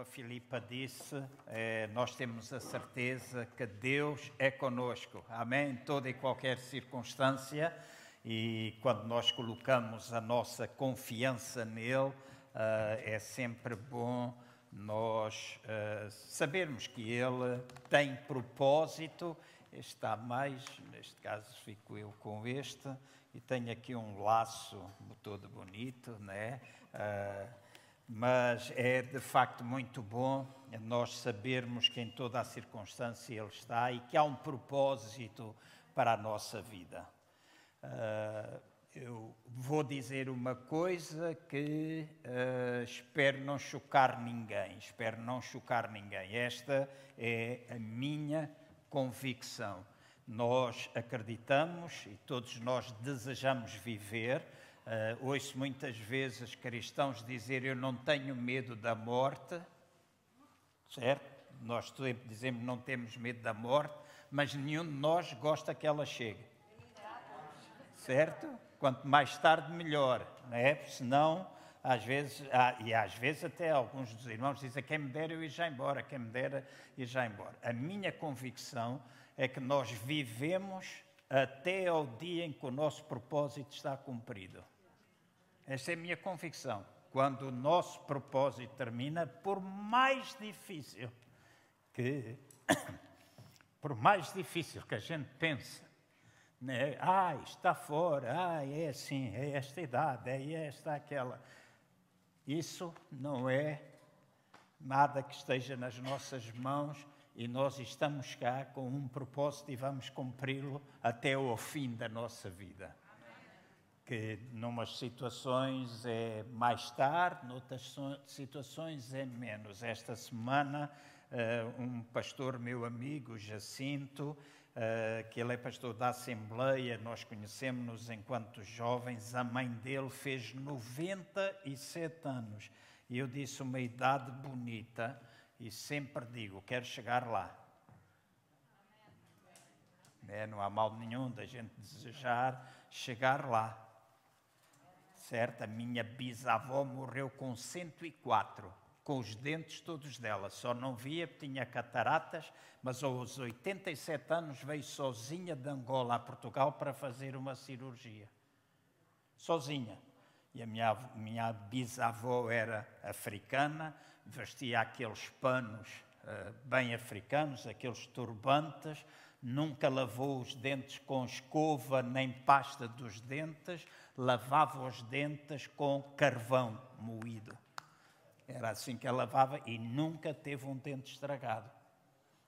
a Filipa disse, é, nós temos a certeza que Deus é conosco. Amém? Em toda e qualquer circunstância. E quando nós colocamos a nossa confiança nele, uh, é sempre bom nós uh, sabermos que ele tem propósito. Está mais, neste caso fico eu com este, e tenho aqui um laço todo bonito, né? Uh, mas é de facto muito bom nós sabermos que em toda a circunstância Ele está e que há um propósito para a nossa vida. Uh, eu vou dizer uma coisa que uh, espero não chocar ninguém, espero não chocar ninguém. Esta é a minha convicção. Nós acreditamos e todos nós desejamos viver Uh, ouço muitas vezes cristãos dizer eu não tenho medo da morte, certo? Nós sempre dizemos não temos medo da morte, mas nenhum de nós gosta que ela chegue, certo? Quanto mais tarde, melhor, não é? Senão, às vezes, e às vezes até alguns dos irmãos dizem quem me dera eu ir já embora, quem me dera ir já embora. A minha convicção é que nós vivemos até ao dia em que o nosso propósito está cumprido. Essa é a minha convicção. Quando o nosso propósito termina, por mais difícil que, por mais difícil que a gente pense, né? ah, está fora, ah, é assim, é esta idade, é esta, aquela. Isso não é nada que esteja nas nossas mãos e nós estamos cá com um propósito e vamos cumpri-lo até ao fim da nossa vida que numas situações é mais tarde, noutras situações é menos. Esta semana, uh, um pastor, meu amigo, Jacinto, uh, que ele é pastor da Assembleia, nós conhecemos-nos enquanto jovens, a mãe dele fez 97 anos. E eu disse uma idade bonita e sempre digo, quero chegar lá. É, não há mal nenhum da gente desejar chegar lá certo? A minha bisavó morreu com 104, com os dentes todos dela. Só não via, tinha cataratas, mas aos 87 anos veio sozinha de Angola a Portugal para fazer uma cirurgia. Sozinha. E a minha, minha bisavó era africana, vestia aqueles panos uh, bem africanos, aqueles turbantes, nunca lavou os dentes com escova nem pasta dos dentes, lavava os dentes com carvão moído. Era assim que ela lavava e nunca teve um dente estragado.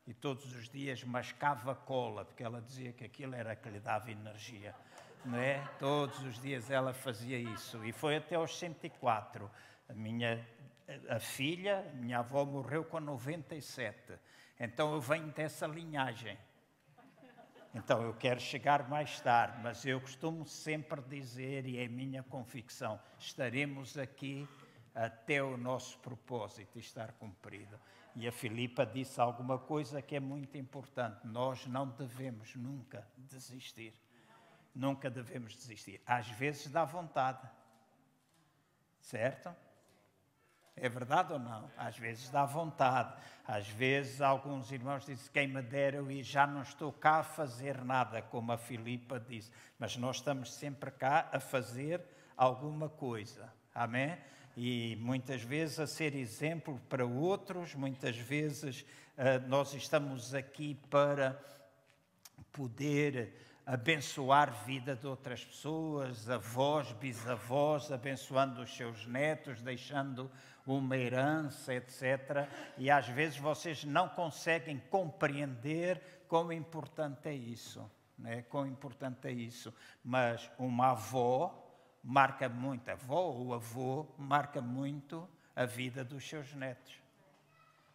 E todos os dias mascava cola, porque ela dizia que aquilo era que lhe dava energia. Não é? Todos os dias ela fazia isso. E foi até aos 104. A minha a filha, minha avó morreu com 97. Então eu venho dessa linhagem. Então eu quero chegar mais tarde, mas eu costumo sempre dizer, e é minha convicção, estaremos aqui até o nosso propósito estar cumprido. E a Filipa disse alguma coisa que é muito importante: nós não devemos nunca desistir. Nunca devemos desistir. Às vezes dá vontade, certo? É verdade ou não? Às vezes dá vontade. Às vezes alguns irmãos dizem quem me dera eu e já não estou cá a fazer nada, como a Filipa disse. Mas nós estamos sempre cá a fazer alguma coisa. Amém? E muitas vezes a ser exemplo para outros, muitas vezes uh, nós estamos aqui para poder abençoar a vida de outras pessoas, avós, bisavós, abençoando os seus netos, deixando uma herança, etc. E às vezes vocês não conseguem compreender quão importante é isso. Né? Quão importante é isso. Mas uma avó marca muito, a avó ou avô marca muito a vida dos seus netos.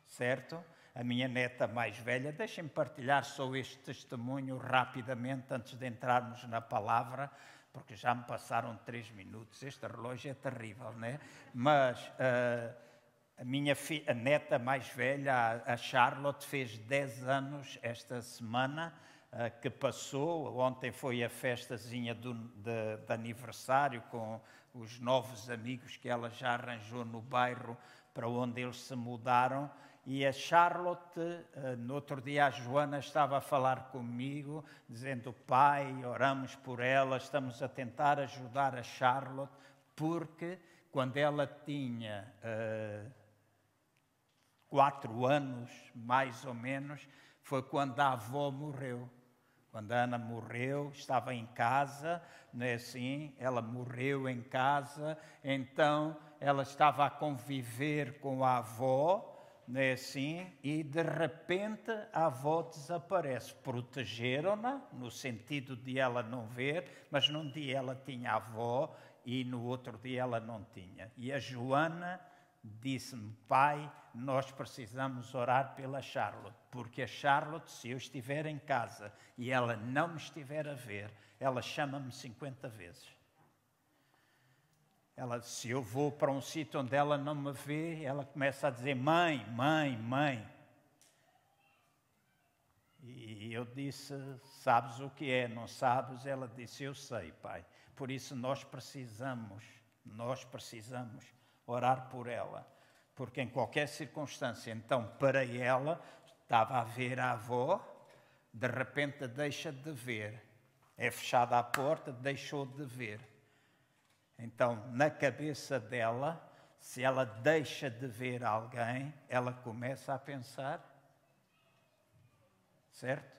Certo? A minha neta mais velha, deixem-me partilhar só este testemunho rapidamente antes de entrarmos na palavra porque já me passaram três minutos. Este relógio é terrível, né? Mas uh, a minha a neta mais velha, a Charlotte, fez 10 anos esta semana uh, que passou. Ontem foi a festazinha do, de, de aniversário com os novos amigos que ela já arranjou no bairro para onde eles se mudaram. E a Charlotte, eh, no outro dia a Joana estava a falar comigo, dizendo: Pai, oramos por ela, estamos a tentar ajudar a Charlotte, porque quando ela tinha uh, quatro anos, mais ou menos, foi quando a avó morreu. Quando a Ana morreu, estava em casa, não é assim? Ela morreu em casa, então ela estava a conviver com a avó, não é assim? E de repente a avó desaparece. Protegeram-na, no sentido de ela não ver, mas num dia ela tinha avó e no outro dia ela não tinha. E a Joana disse-me, pai, nós precisamos orar pela Charlotte, porque a Charlotte, se eu estiver em casa e ela não me estiver a ver, ela chama-me 50 vezes. Ela, se eu vou para um sítio onde ela não me vê, ela começa a dizer: Mãe, mãe, mãe. E eu disse: Sabes o que é? Não sabes? Ela disse: Eu sei, pai. Por isso nós precisamos, nós precisamos orar por ela. Porque em qualquer circunstância, então, para ela, estava a ver a avó, de repente deixa de ver. É fechada a porta, deixou de ver então, na cabeça dela, se ela deixa de ver alguém, ela começa a pensar. Certo?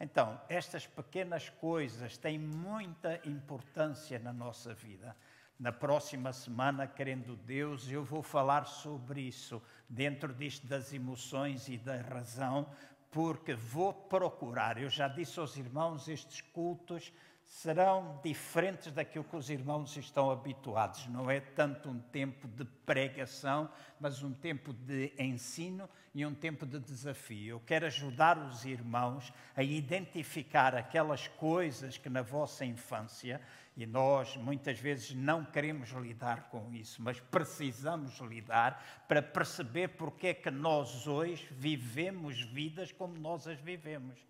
Então, estas pequenas coisas têm muita importância na nossa vida. Na próxima semana, querendo Deus, eu vou falar sobre isso, dentro disto das emoções e da razão, porque vou procurar. Eu já disse aos irmãos, estes cultos serão diferentes daquilo que os irmãos estão habituados. Não é tanto um tempo de pregação, mas um tempo de ensino e um tempo de desafio. Eu quero ajudar os irmãos a identificar aquelas coisas que na vossa infância, e nós muitas vezes não queremos lidar com isso, mas precisamos lidar para perceber porque é que nós hoje vivemos vidas como nós as vivemos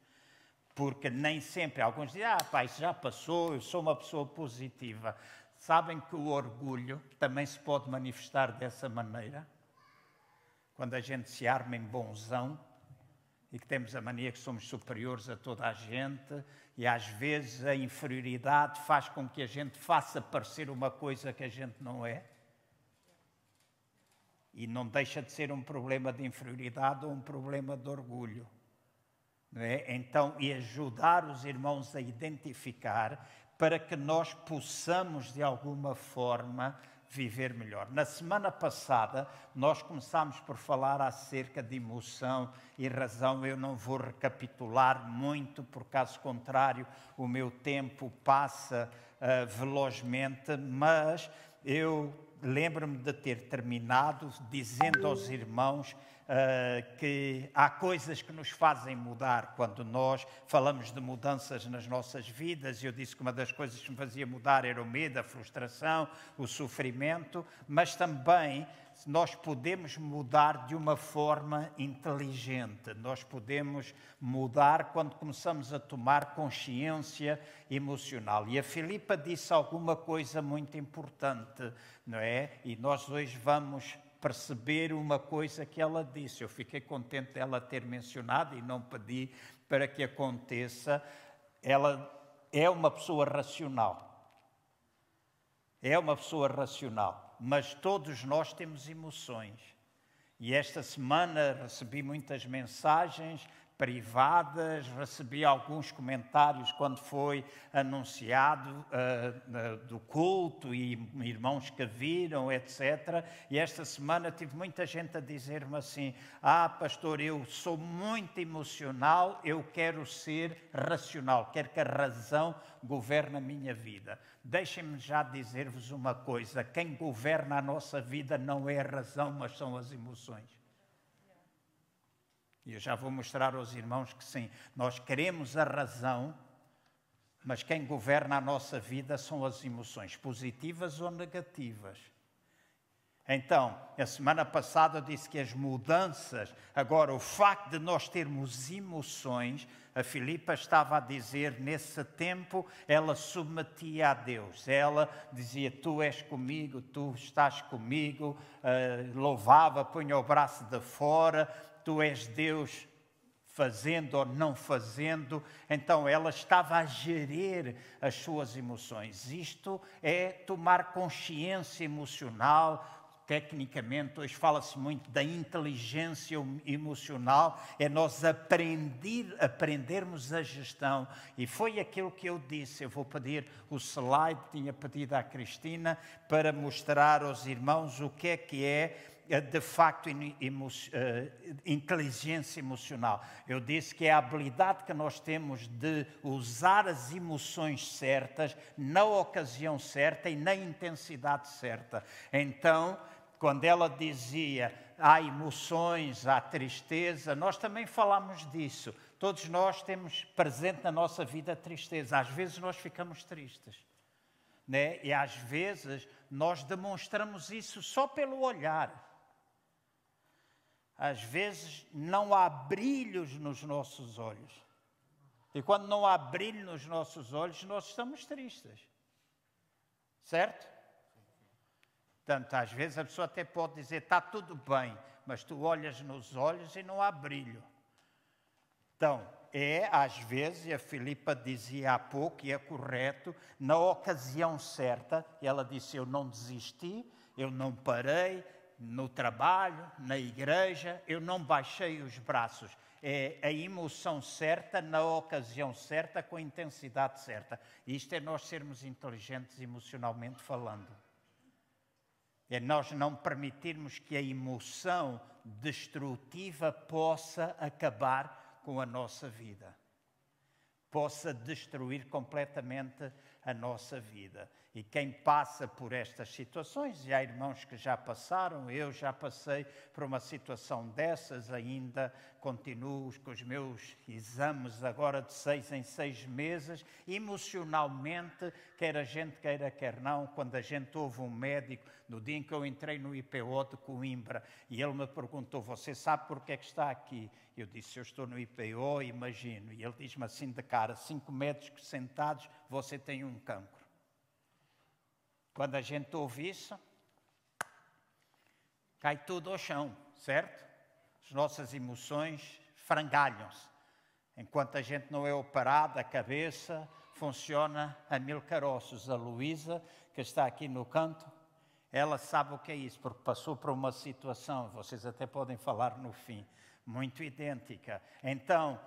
porque nem sempre, alguns dizem, ah, pai, já passou, eu sou uma pessoa positiva. Sabem que o orgulho também se pode manifestar dessa maneira? Quando a gente se arma em bonzão e que temos a mania que somos superiores a toda a gente e às vezes a inferioridade faz com que a gente faça parecer uma coisa que a gente não é. E não deixa de ser um problema de inferioridade ou um problema de orgulho. É? Então, e ajudar os irmãos a identificar para que nós possamos, de alguma forma, viver melhor. Na semana passada, nós começámos por falar acerca de emoção e razão. Eu não vou recapitular muito, por caso contrário, o meu tempo passa uh, velozmente, mas eu lembro-me de ter terminado dizendo aos irmãos uh, que há coisas que nos fazem mudar quando nós falamos de mudanças nas nossas vidas. Eu disse que uma das coisas que me fazia mudar era o medo, a frustração, o sofrimento, mas também nós podemos mudar de uma forma inteligente, nós podemos mudar quando começamos a tomar consciência emocional. E a Filipa disse alguma coisa muito importante, não é? E nós hoje vamos perceber uma coisa que ela disse. Eu fiquei contente dela ter mencionado e não pedi para que aconteça. Ela é uma pessoa racional. É uma pessoa racional, mas todos nós temos emoções. E esta semana recebi muitas mensagens privadas, recebi alguns comentários quando foi anunciado uh, do culto e irmãos que viram, etc. E esta semana tive muita gente a dizer-me assim: Ah, pastor, eu sou muito emocional, eu quero ser racional, quero que a razão governe a minha vida. Deixem-me já dizer-vos uma coisa: quem governa a nossa vida não é a razão, mas são as emoções. E eu já vou mostrar aos irmãos que sim, nós queremos a razão, mas quem governa a nossa vida são as emoções, positivas ou negativas. Então, a semana passada eu disse que as mudanças, agora o facto de nós termos emoções, a Filipa estava a dizer, nesse tempo ela submetia a Deus. Ela dizia: Tu és comigo, tu estás comigo, uh, louvava, punha o braço de fora, tu és Deus, fazendo ou não fazendo. Então ela estava a gerir as suas emoções. Isto é tomar consciência emocional, tecnicamente, hoje fala-se muito da inteligência emocional, é nós aprender, aprendermos a gestão. E foi aquilo que eu disse. Eu vou pedir o slide, tinha pedido à Cristina, para mostrar aos irmãos o que é que é de facto emo, uh, inteligência emocional. Eu disse que é a habilidade que nós temos de usar as emoções certas, na ocasião certa e na intensidade certa. Então, quando ela dizia há emoções, há tristeza, nós também falamos disso. Todos nós temos presente na nossa vida a tristeza. Às vezes nós ficamos tristes. Né? E às vezes nós demonstramos isso só pelo olhar. Às vezes não há brilhos nos nossos olhos. E quando não há brilho nos nossos olhos, nós estamos tristes. Certo? Portanto, às vezes a pessoa até pode dizer está tudo bem, mas tu olhas nos olhos e não há brilho. Então, é às vezes, e a Filipa dizia há pouco, e é correto, na ocasião certa, ela disse: Eu não desisti, eu não parei no trabalho, na igreja, eu não baixei os braços. É a emoção certa, na ocasião certa, com a intensidade certa. Isto é nós sermos inteligentes emocionalmente falando. É nós não permitirmos que a emoção destrutiva possa acabar com a nossa vida, possa destruir completamente a nossa vida. E quem passa por estas situações, e há irmãos que já passaram, eu já passei por uma situação dessas, ainda continuo com os meus exames agora de seis em seis meses, emocionalmente, quer a gente queira, quer não, quando a gente ouve um médico, no dia em que eu entrei no IPO de Coimbra, e ele me perguntou, você sabe porque é que está aqui? Eu disse, eu estou no IPO, imagino. E ele diz-me assim de cara, cinco médicos sentados, você tem um cancro. Quando a gente ouve isso, cai tudo ao chão, certo? As nossas emoções frangalham-se. Enquanto a gente não é operado, a cabeça funciona a mil caroços. A Luísa, que está aqui no canto, ela sabe o que é isso, porque passou por uma situação, vocês até podem falar no fim, muito idêntica. Então,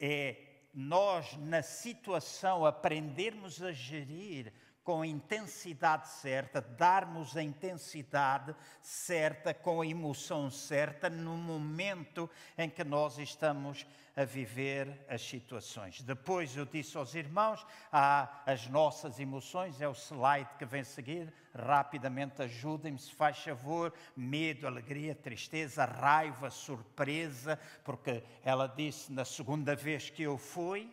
é nós, na situação, aprendermos a gerir com a intensidade certa, darmos a intensidade certa, com a emoção certa, no momento em que nós estamos a viver as situações. Depois eu disse aos irmãos, há as nossas emoções, é o slide que vem seguir, rapidamente ajudem-me, se faz favor, medo, alegria, tristeza, raiva, surpresa, porque ela disse na segunda vez que eu fui,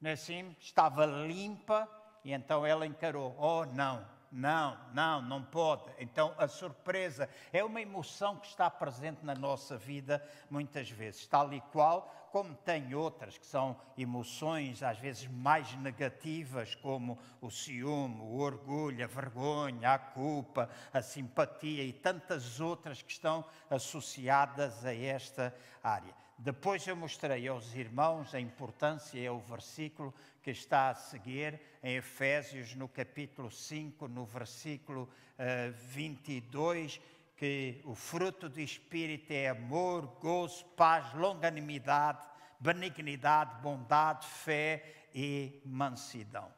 não é assim, estava limpa, e então ela encarou: oh, não, não, não, não pode. Então a surpresa é uma emoção que está presente na nossa vida muitas vezes, tal e qual como tem outras que são emoções às vezes mais negativas, como o ciúme, o orgulho, a vergonha, a culpa, a simpatia e tantas outras que estão associadas a esta área. Depois eu mostrei aos irmãos a importância, é o versículo que está a seguir em Efésios, no capítulo 5, no versículo uh, eh, 22, que o fruto do Espírito é amor, gozo, paz, longanimidade, benignidade, bondade, fé e mansidão.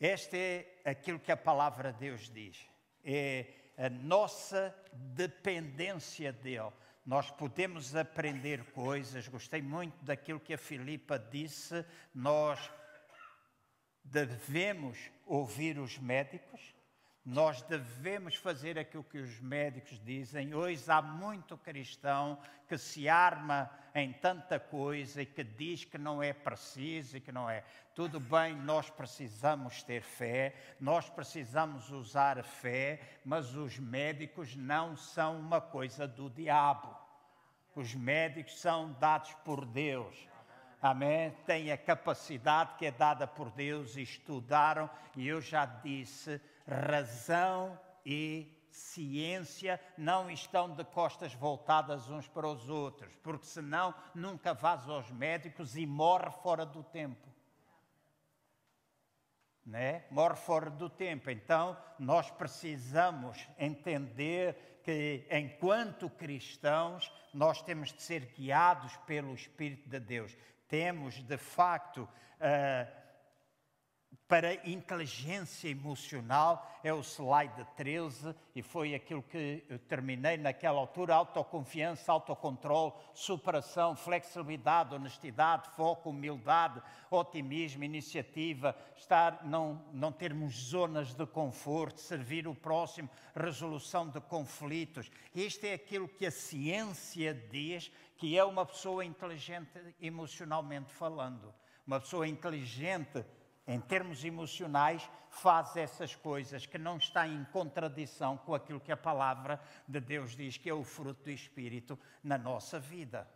Este é aquilo que a palavra de Deus diz. É a nossa dependência dele nós podemos aprender coisas. Gostei muito daquilo que a Filipa disse. Nós devemos ouvir os médicos, Nós devemos fazer aquilo que os médicos dizem. Hoje há muito cristão que se arma em tanta coisa e que diz que não é preciso e que não é. Tudo bem, nós precisamos ter fé, nós precisamos usar a fé, mas os médicos não são uma coisa do diabo. Os médicos são dados por Deus. Amém? Têm a capacidade que é dada por Deus e estudaram, e eu já disse razão e ciência não estão de costas voltadas uns para os outros, porque senão nunca vás aos médicos e morre fora do tempo. Né? Morre fora do tempo. Então, nós precisamos entender que, enquanto cristãos, nós temos de ser guiados pelo Espírito de Deus. Temos, de facto, uh, para inteligência emocional é o slide 13 e foi aquilo que eu terminei naquela altura: autoconfiança, autocontrole, superação, flexibilidade, honestidade, foco, humildade, otimismo, iniciativa, estar, não, não termos zonas de conforto, servir o próximo, resolução de conflitos. Isto é aquilo que a ciência diz que é uma pessoa inteligente emocionalmente falando. Uma pessoa inteligente em termos emocionais, faz essas coisas que não está em contradição com aquilo que a palavra de Deus diz que é o fruto do Espírito na nossa vida.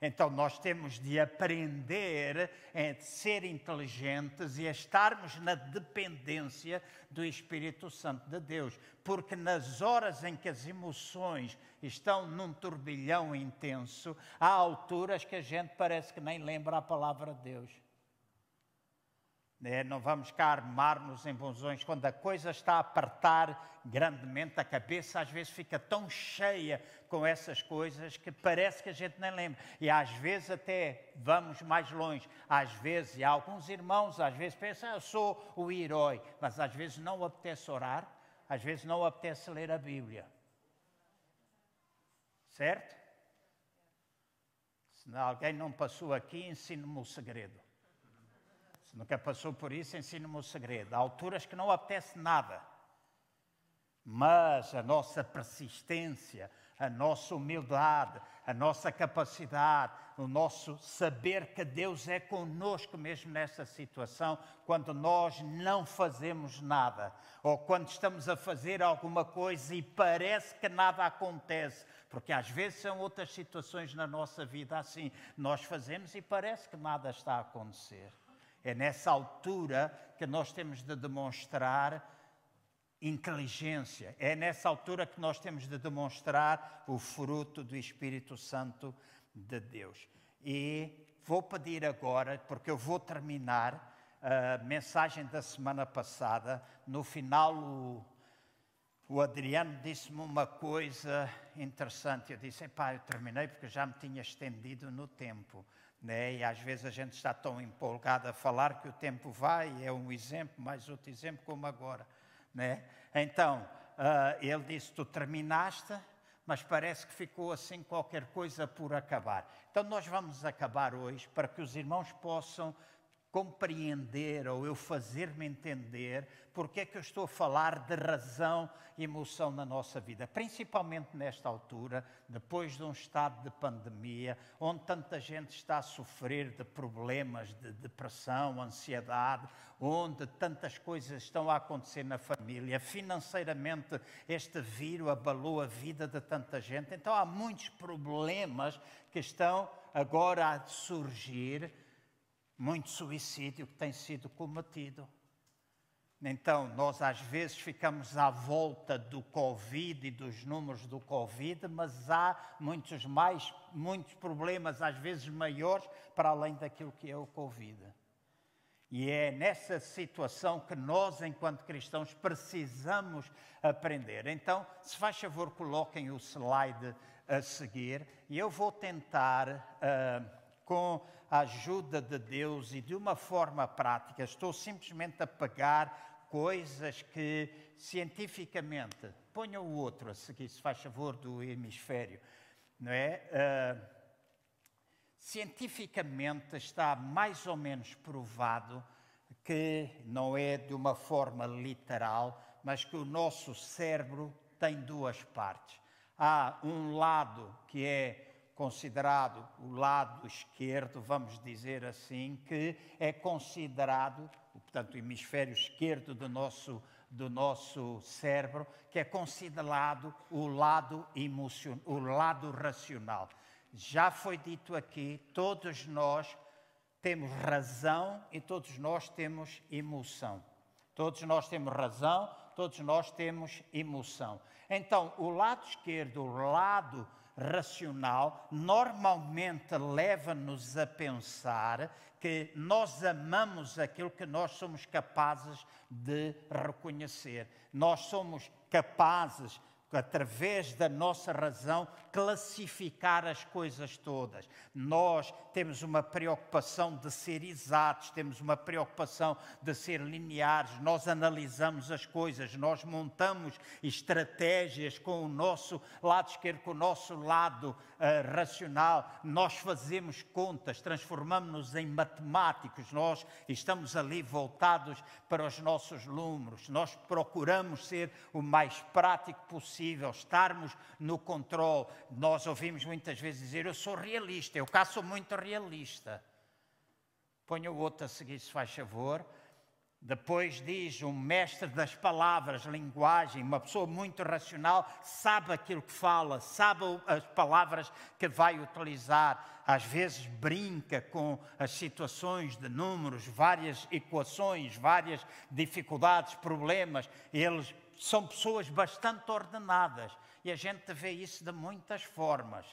Então nós temos de aprender a ser inteligentes e a estarmos na dependência do Espírito Santo de Deus, porque nas horas em que as emoções estão num turbilhão intenso, há alturas que a gente parece que nem lembra a palavra de Deus. Né? Não vamos cá armar-nos em bonzões. Quando a coisa está a apertar grandemente, a cabeça às vezes fica tão cheia com essas coisas que parece que a gente nem lembra. E às vezes até vamos mais longe. Às vezes, e alguns irmãos às vezes pensam, ah, eu sou o herói. Mas às vezes não apetece orar, às vezes não apetece ler a Bíblia. Certo? Se alguém não passou aqui, ensine-me o segredo. Se nunca passou por isso, ensina-me o segredo. Há alturas que não apetece nada. Mas a nossa persistência, a nossa humildade, a nossa capacidade, o nosso saber que Deus é conosco mesmo nessa situação, quando nós não fazemos nada, ou quando estamos a fazer alguma coisa e parece que nada acontece, porque às vezes são outras situações na nossa vida assim, nós fazemos e parece que nada está a acontecer. É nessa altura que nós temos de demonstrar inteligência. É nessa altura que nós temos de demonstrar o fruto do Espírito Santo de Deus. E vou pedir agora, porque eu vou terminar a mensagem da semana passada. No final, o, o Adriano disse-me uma coisa interessante. Eu disse: Epá, eu terminei porque já me tinha estendido no tempo. Né? E às vezes a gente está tão empolgado a falar que o tempo vai, é um exemplo, mais outro exemplo, como agora. Né? Então, uh, ele disse: Tu terminaste, mas parece que ficou assim qualquer coisa por acabar. Então, nós vamos acabar hoje para que os irmãos possam compreender ou eu fazer-me entender porque é que eu estou a falar de razão e emoção na nossa vida, principalmente nesta altura, depois de um estado de pandemia, onde tanta gente está a sofrer de problemas de depressão, ansiedade, onde tantas coisas estão a acontecer na família, financeiramente este vírus abalou a vida de tanta gente, então há muitos problemas que estão agora a surgir muito suicídio que tem sido cometido. Então, nós às vezes ficamos à volta do Covid e dos números do Covid, mas há muitos mais, muitos problemas, às vezes maiores, para além daquilo que é o Covid. E é nessa situação que nós, enquanto cristãos, precisamos aprender. Então, se faz favor, coloquem o slide a seguir, e eu vou tentar, uh, com a ajuda de Deus e de uma forma prática, estou simplesmente a pegar coisas que cientificamente, ponha o outro a seguir, se faz favor, do hemisfério, não é? Uh, cientificamente está mais ou menos provado que não é de uma forma literal, mas que o nosso cérebro tem duas partes. Há um lado que é considerado o lado esquerdo, vamos dizer assim, que é considerado, portanto, o hemisfério esquerdo do nosso, do nosso cérebro, que é considerado o lado emocional, o lado racional. Já foi dito aqui, todos nós temos razão e todos nós temos emoção. Todos nós temos razão, todos nós temos emoção. Então, o lado esquerdo, o lado racional, normalmente leva-nos a pensar que nós amamos aquilo que nós somos capazes de reconhecer. Nós somos capazes através da nossa razão, classificar as coisas todas. Nós temos uma preocupação de ser exatos, temos uma preocupação de ser lineares, nós analisamos as coisas, nós montamos estratégias com o nosso lado esquerdo, com o nosso lado uh, racional, nós fazemos contas, transformamos-nos em matemáticos, nós estamos ali voltados para os nossos números, nós procuramos ser o mais prático possível possível, estarmos no controle. Nós ouvimos muitas vezes dizer: Eu sou realista, eu cá sou muito realista. Ponha o outro a seguir, se faz favor. Depois diz um mestre das palavras, linguagem, uma pessoa muito racional, sabe aquilo que fala, sabe as palavras que vai utilizar. Às vezes brinca com as situações de números, várias equações, várias dificuldades, problemas. Eles são pessoas bastante ordenadas e a gente vê isso de muitas formas,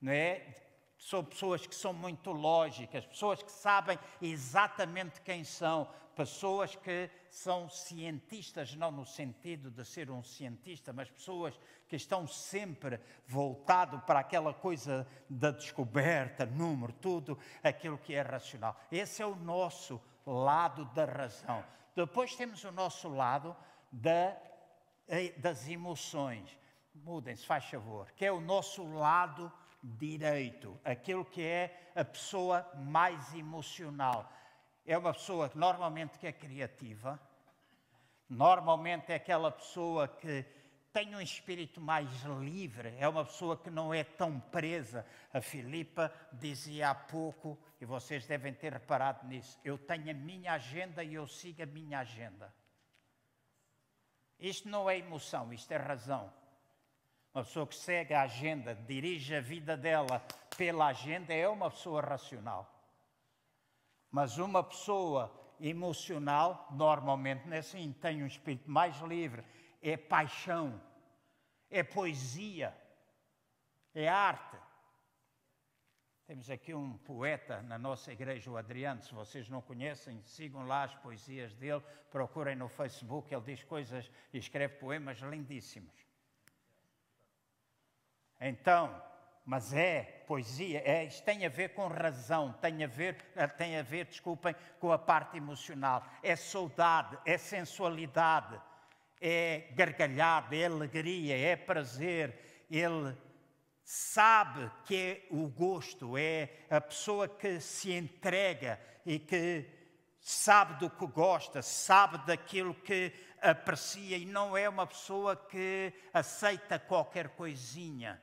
não é? São pessoas que são muito lógicas, pessoas que sabem exatamente quem são, pessoas que são cientistas, não no sentido de ser um cientista, mas pessoas que estão sempre voltado para aquela coisa da descoberta, número, tudo aquilo que é racional. Esse é o nosso lado da razão. Depois temos o nosso lado da das emoções. Mudem-se, faz favor. Que é o nosso lado direito, aquilo que é a pessoa mais emocional. É uma pessoa que normalmente que é criativa, normalmente é aquela pessoa que tem um espírito mais livre, é uma pessoa que não é tão presa. A Filipa dizia há pouco, e vocês devem ter reparado nisso, eu tenho a minha agenda e eu sigo a minha agenda. Isto não é emoção, isto é razão. Uma pessoa que segue a agenda, dirige a vida dela pela agenda, é uma pessoa racional. Mas uma pessoa emocional, normalmente não é assim, tem um espírito mais livre, é paixão, é poesia, é arte. Temos aqui um poeta na nossa igreja, o Adriano. Se vocês não conhecem, sigam lá as poesias dele, procurem no Facebook. Ele diz coisas e escreve poemas lindíssimos. Então, mas é poesia, é, isto tem a ver com razão, tem a ver, tem a ver, desculpem, com a parte emocional. É saudade, é sensualidade, é gargalhada, é alegria, é prazer. Ele sabe que é o gosto, é a pessoa que se entrega e que sabe do que gosta, sabe daquilo que aprecia e não é uma pessoa que aceita qualquer coisinha.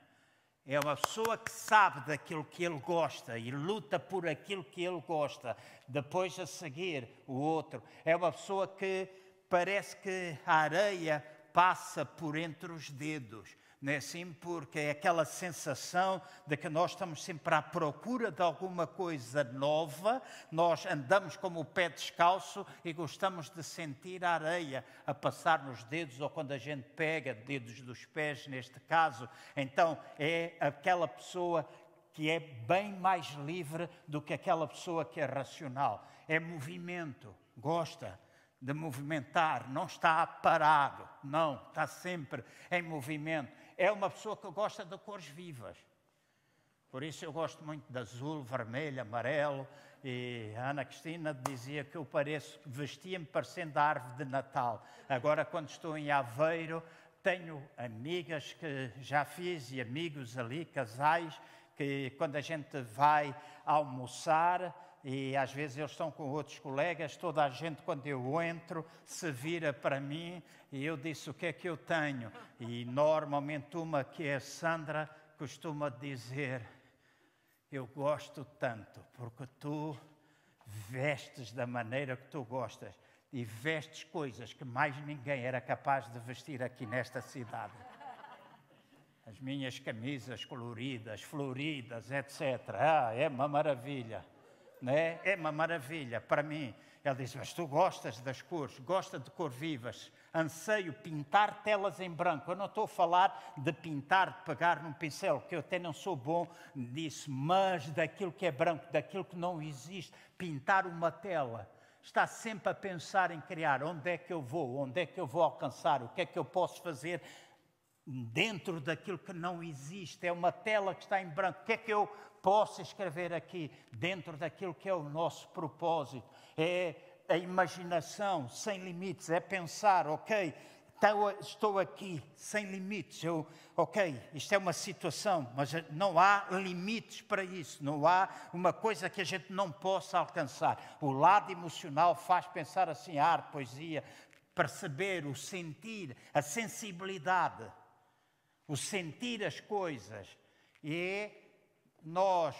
É uma pessoa que sabe daquilo que ele gosta e luta por aquilo que ele gosta. Depois a seguir o outro. É uma pessoa que parece que a areia passa por entre os dedos não é assim? Porque é aquela sensação de que nós estamos sempre à procura de alguma coisa nova, nós andamos como o pé descalço e gostamos de sentir a areia a passar nos dedos, ou quando a gente pega dedos dos pés, neste caso. Então, é aquela pessoa que é bem mais livre do que aquela pessoa que é racional. É movimento, gosta de movimentar, não está parado, não, está sempre em movimento é uma pessoa que gosta de cores vivas. Por isso eu gosto muito de azul, vermelho, amarelo. E a Ana Cristina dizia que eu pareço, vestia-me parecendo a árvore de Natal. Agora, quando estou em Aveiro, tenho amigas que já fiz e amigos ali, casais, que quando a gente vai almoçar, e às vezes eles estão com outros colegas, toda a gente, quando eu entro, se vira para mim e eu disse o que é que eu tenho. E normalmente uma que é Sandra costuma dizer: Eu gosto tanto porque tu vestes da maneira que tu gostas e vestes coisas que mais ninguém era capaz de vestir aqui nesta cidade. As minhas camisas coloridas, floridas, etc. Ah, é uma maravilha. Né? É uma maravilha para mim. Ele diz: Mas tu gostas das cores, gosta de cor vivas. Anseio pintar telas em branco. Eu não estou a falar de pintar, de pegar num pincel, que eu até não sou bom nisso, mas daquilo que é branco, daquilo que não existe. Pintar uma tela está sempre a pensar em criar onde é que eu vou, onde é que eu vou alcançar, o que é que eu posso fazer dentro daquilo que não existe. É uma tela que está em branco. O que é que eu posso escrever aqui dentro daquilo que é o nosso propósito? É a imaginação sem limites, é pensar, ok, estou aqui sem limites. Eu, ok, isto é uma situação, mas não há limites para isso. Não há uma coisa que a gente não possa alcançar. O lado emocional faz pensar assim, arte, poesia, perceber, o sentir, a sensibilidade, o sentir as coisas. E nós,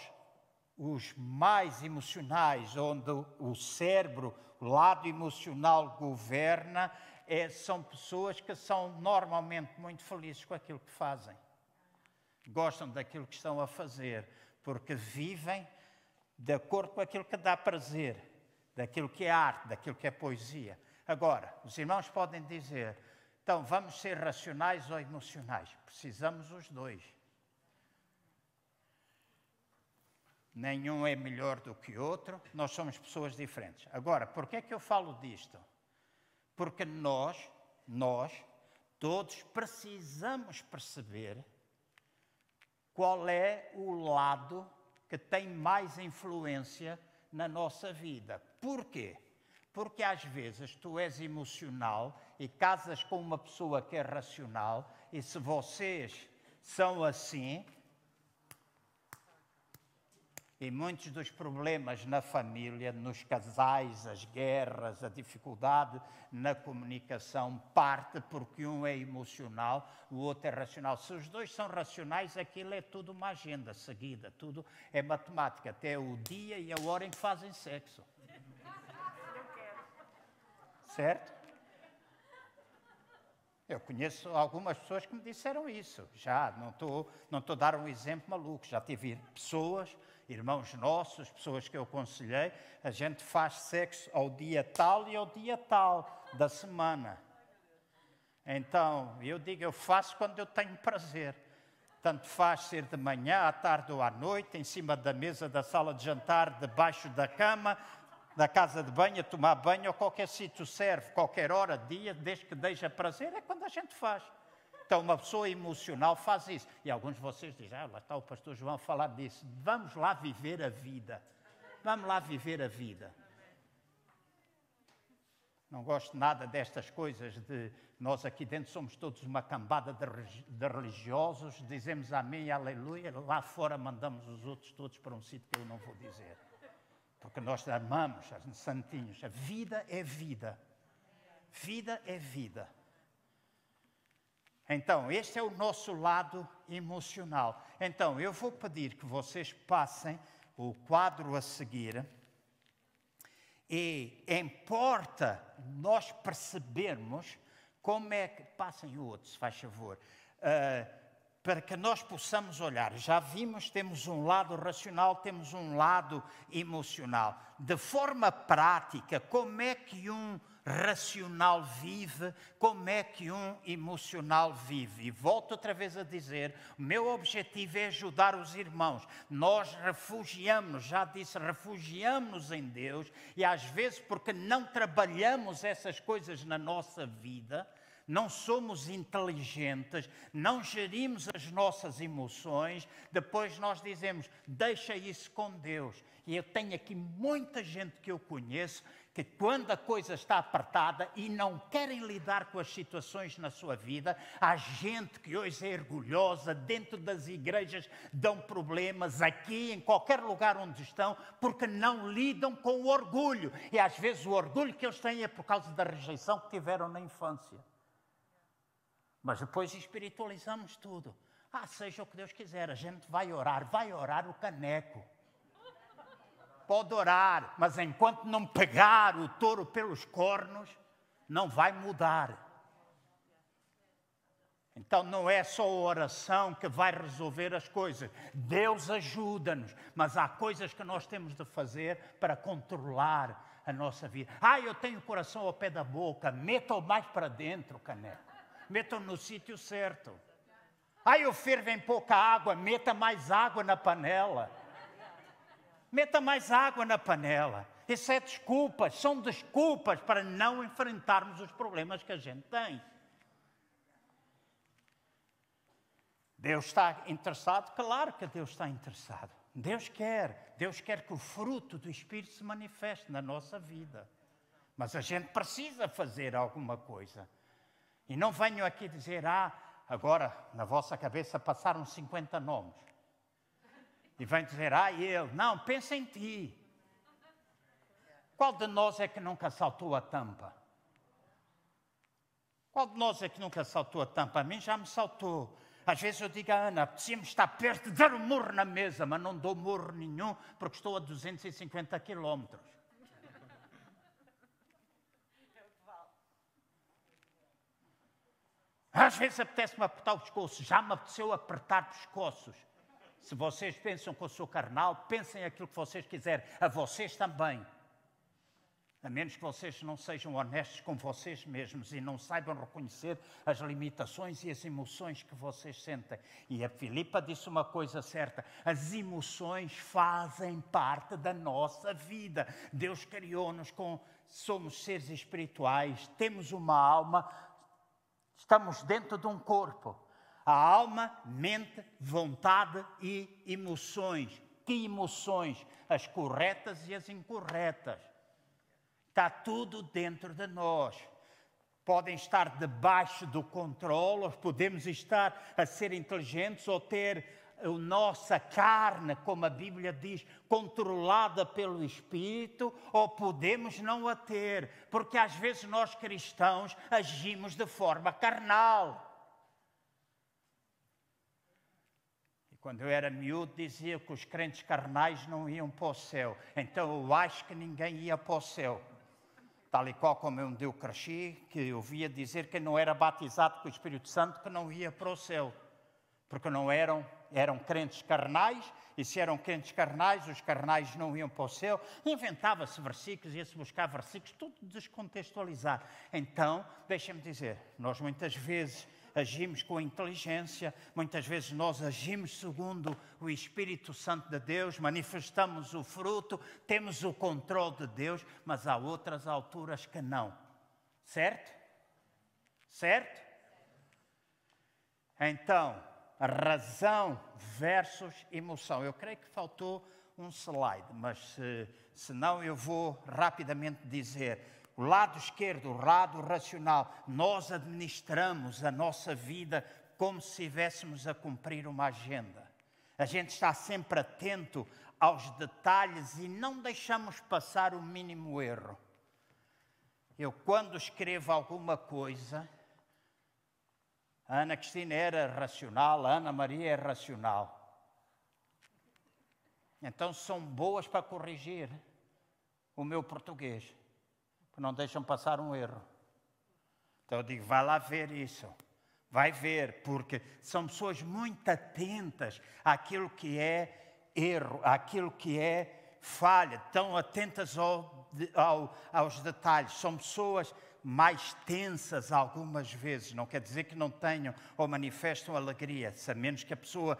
os mais emocionais, onde o cérebro, o lado emocional governa, é, são pessoas que são normalmente muito felizes com aquilo que fazem. Gostam daquilo que estão a fazer, porque vivem de acordo com aquilo que dá prazer, daquilo que é arte, daquilo que é poesia. Agora, os irmãos podem dizer, então vamos ser racionais ou emocionais? Precisamos os dois. Nenhum é melhor do que o outro, nós somos pessoas diferentes. Agora, por que é que eu falo disto? Porque nós, nós, todos precisamos perceber qual é o lado que tem mais influência na nossa vida. Porquê? Porque às vezes tu és emocional e casas com uma pessoa que é racional, e se vocês são assim, e muitos dos problemas na família, nos casais, as guerras, a dificuldade na comunicação, parte porque um é emocional, o outro é racional. Se os dois são racionais, aquilo é tudo uma agenda seguida, tudo é matemática, até o dia e a hora em que fazem sexo. Certo? Eu conheço algumas pessoas que me disseram isso. Já, não estou não estou a dar um exemplo maluco, já tive pessoas irmãos nossos, pessoas que eu aconselhei, a gente faz sexo ao dia tal e ao dia tal da semana. Então, eu digo, eu faço quando eu tenho prazer. Tanto faz ser de manhã, à tarde ou à noite, em cima da mesa da sala de jantar, debaixo da cama, da casa de banho, a tomar banho, ou qualquer sítio serve, qualquer hora, dia, desde que deixa prazer, é quando a gente faz. Então, uma pessoa emocional faz isso. E alguns de vocês dizem, ah, lá está o pastor João a falar disso. Vamos lá viver a vida. Vamos lá viver a vida. Não gosto nada destas coisas de nós aqui dentro somos todos uma cambada de, de religiosos, dizemos amém e aleluia, lá fora mandamos os outros todos para um sítio que eu não vou dizer. Porque nós amamos os santinhos. A vida é vida. Vida é vida. Então, este é o nosso lado emocional. Então, eu vou pedir que vocês passem o quadro a seguir. E importa nós percebermos como é que. Passem o outro, se faz favor. Uh, para que nós possamos olhar. Já vimos, temos um lado racional, temos um lado emocional. De forma prática, como é que um racional vive, como é que um emocional vive. E volto outra vez a dizer: o meu objetivo é ajudar os irmãos. Nós refugiamos, já disse, refugiamos em Deus e às vezes, porque não trabalhamos essas coisas na nossa vida, não somos inteligentes, não gerimos as nossas emoções, depois nós dizemos, deixa isso com Deus. E eu tenho aqui muita gente que eu conheço que quando a coisa está apertada e não querem lidar com as situações na sua vida, há gente que hoje é orgulhosa, dentro das igrejas dão problemas, aqui, em qualquer lugar onde estão, porque não lidam com o orgulho. E às vezes o orgulho que eles têm é por causa da rejeição que tiveram na infância. Mas depois espiritualizamos tudo. Ah, seja o que Deus quiser, a gente vai orar, vai orar o caneco pode orar, mas enquanto não pegar o touro pelos cornos, não vai mudar. Então não é só a oração que vai resolver as coisas. Deus ajuda-nos, mas há coisas que nós temos de fazer para controlar a nossa vida. Ah, eu tenho o coração ao pé da boca, meta-o mais para dentro, caneco. Meta-o no sítio certo. Ah, eu fervo em pouca água, meta mais água na panela. Meta mais água na panela. Isso é desculpas, são desculpas para não enfrentarmos os problemas que a gente tem. Deus está interessado? Claro que Deus está interessado. Deus quer, Deus quer que o fruto do Espírito se manifeste na nossa vida. Mas a gente precisa fazer alguma coisa. E não venho aqui dizer, ah, agora na vossa cabeça passaram 50 nomes e vem dizer, ah, ele. Não, pensa em ti. Qual de nós é que nunca saltou a tampa? Qual de nós é que nunca saltou a tampa? A mim já me saltou. Às vezes eu digo a Ana, apetecia-me estar perto de dar um morro na mesa, mas não dou morro nenhum porque estou a 250 quilómetros. Às vezes apetece-me apertar o pescoço, já me apeteceu apertar pescoços. Se vocês pensam que eu sou carnal, pensem aquilo que vocês quiserem, a vocês também. A menos que vocês não sejam honestos com vocês mesmos e não saibam reconhecer as limitações e as emoções que vocês sentem. E a Filipa disse uma coisa certa: as emoções fazem parte da nossa vida. Deus criou-nos com. Somos seres espirituais, temos uma alma, estamos dentro de um corpo a alma, mente, vontade e emoções. Que emoções? As corretas e as incorretas. Está tudo dentro de nós. Podem estar debaixo do controle, podemos estar a ser inteligentes ou ter a nossa carne, como a Bíblia diz, controlada pelo Espírito, ou podemos não a ter, porque às vezes nós cristãos agimos de forma carnal. Quando eu era miúdo, dizia que os crentes carnais não iam para o céu. Então eu acho que ninguém ia para o céu. Tal e qual como eu cresci, que eu ouvia dizer que não era batizado com o Espírito Santo, que não ia para o céu. Porque não eram, eram crentes carnais, e se eram crentes carnais, os carnais não iam para o céu. Inventava-se versículos, ia-se buscar versículos, tudo descontextualizado. Então, deixa-me dizer, nós muitas vezes agimos com inteligência, muitas vezes nós agimos segundo o Espírito Santo de Deus, manifestamos o fruto, temos o controle de Deus, mas há outras alturas que não. Certo? Certo? Então, razão versus emoção. Eu creio que faltou um slide, mas se, se não eu vou rapidamente dizer o lado esquerdo, o lado racional, nós administramos a nossa vida como se estivéssemos a cumprir uma agenda. A gente está sempre atento aos detalhes e não deixamos passar o mínimo erro. Eu, quando escrevo alguma coisa, a Ana Cristina era racional, a Ana Maria é racional. Então são boas para corrigir o meu português não deixam passar um erro. Então eu digo, vai lá ver isso. Vai ver, porque são pessoas muito atentas àquilo que é erro, àquilo que é falha, tão atentas ao, ao, aos detalhes. São pessoas mais tensas algumas vezes. Não quer dizer que não tenham ou manifestam alegria, a menos que a pessoa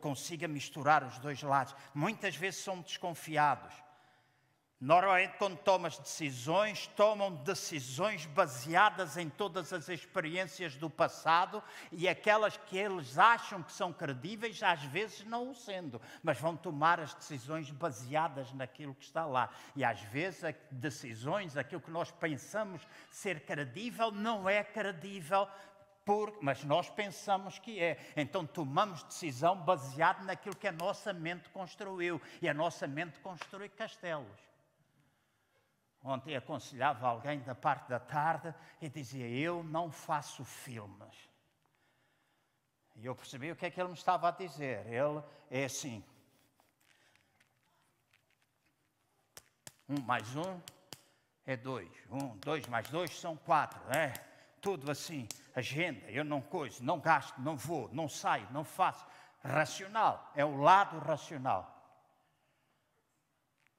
consiga misturar os dois lados. Muitas vezes são desconfiados Normalmente, quando tomas decisões, tomam decisões baseadas em todas as experiências do passado e aquelas que eles acham que são credíveis, às vezes não o sendo, mas vão tomar as decisões baseadas naquilo que está lá. E às vezes, decisões, aquilo que nós pensamos ser credível, não é credível. Por, mas nós pensamos que é. Então tomamos decisão baseada naquilo que a nossa mente construiu. E a nossa mente construi castelos. Ontem aconselhava alguém da parte da tarde e dizia: Eu não faço filmes. E eu percebi o que é que ele me estava a dizer. Ele é assim: um mais um é dois. Um, dois mais dois são quatro. É tudo assim. Agenda, eu não coiso, não gasto, não vou, não saio, não faço. Racional, é o lado racional.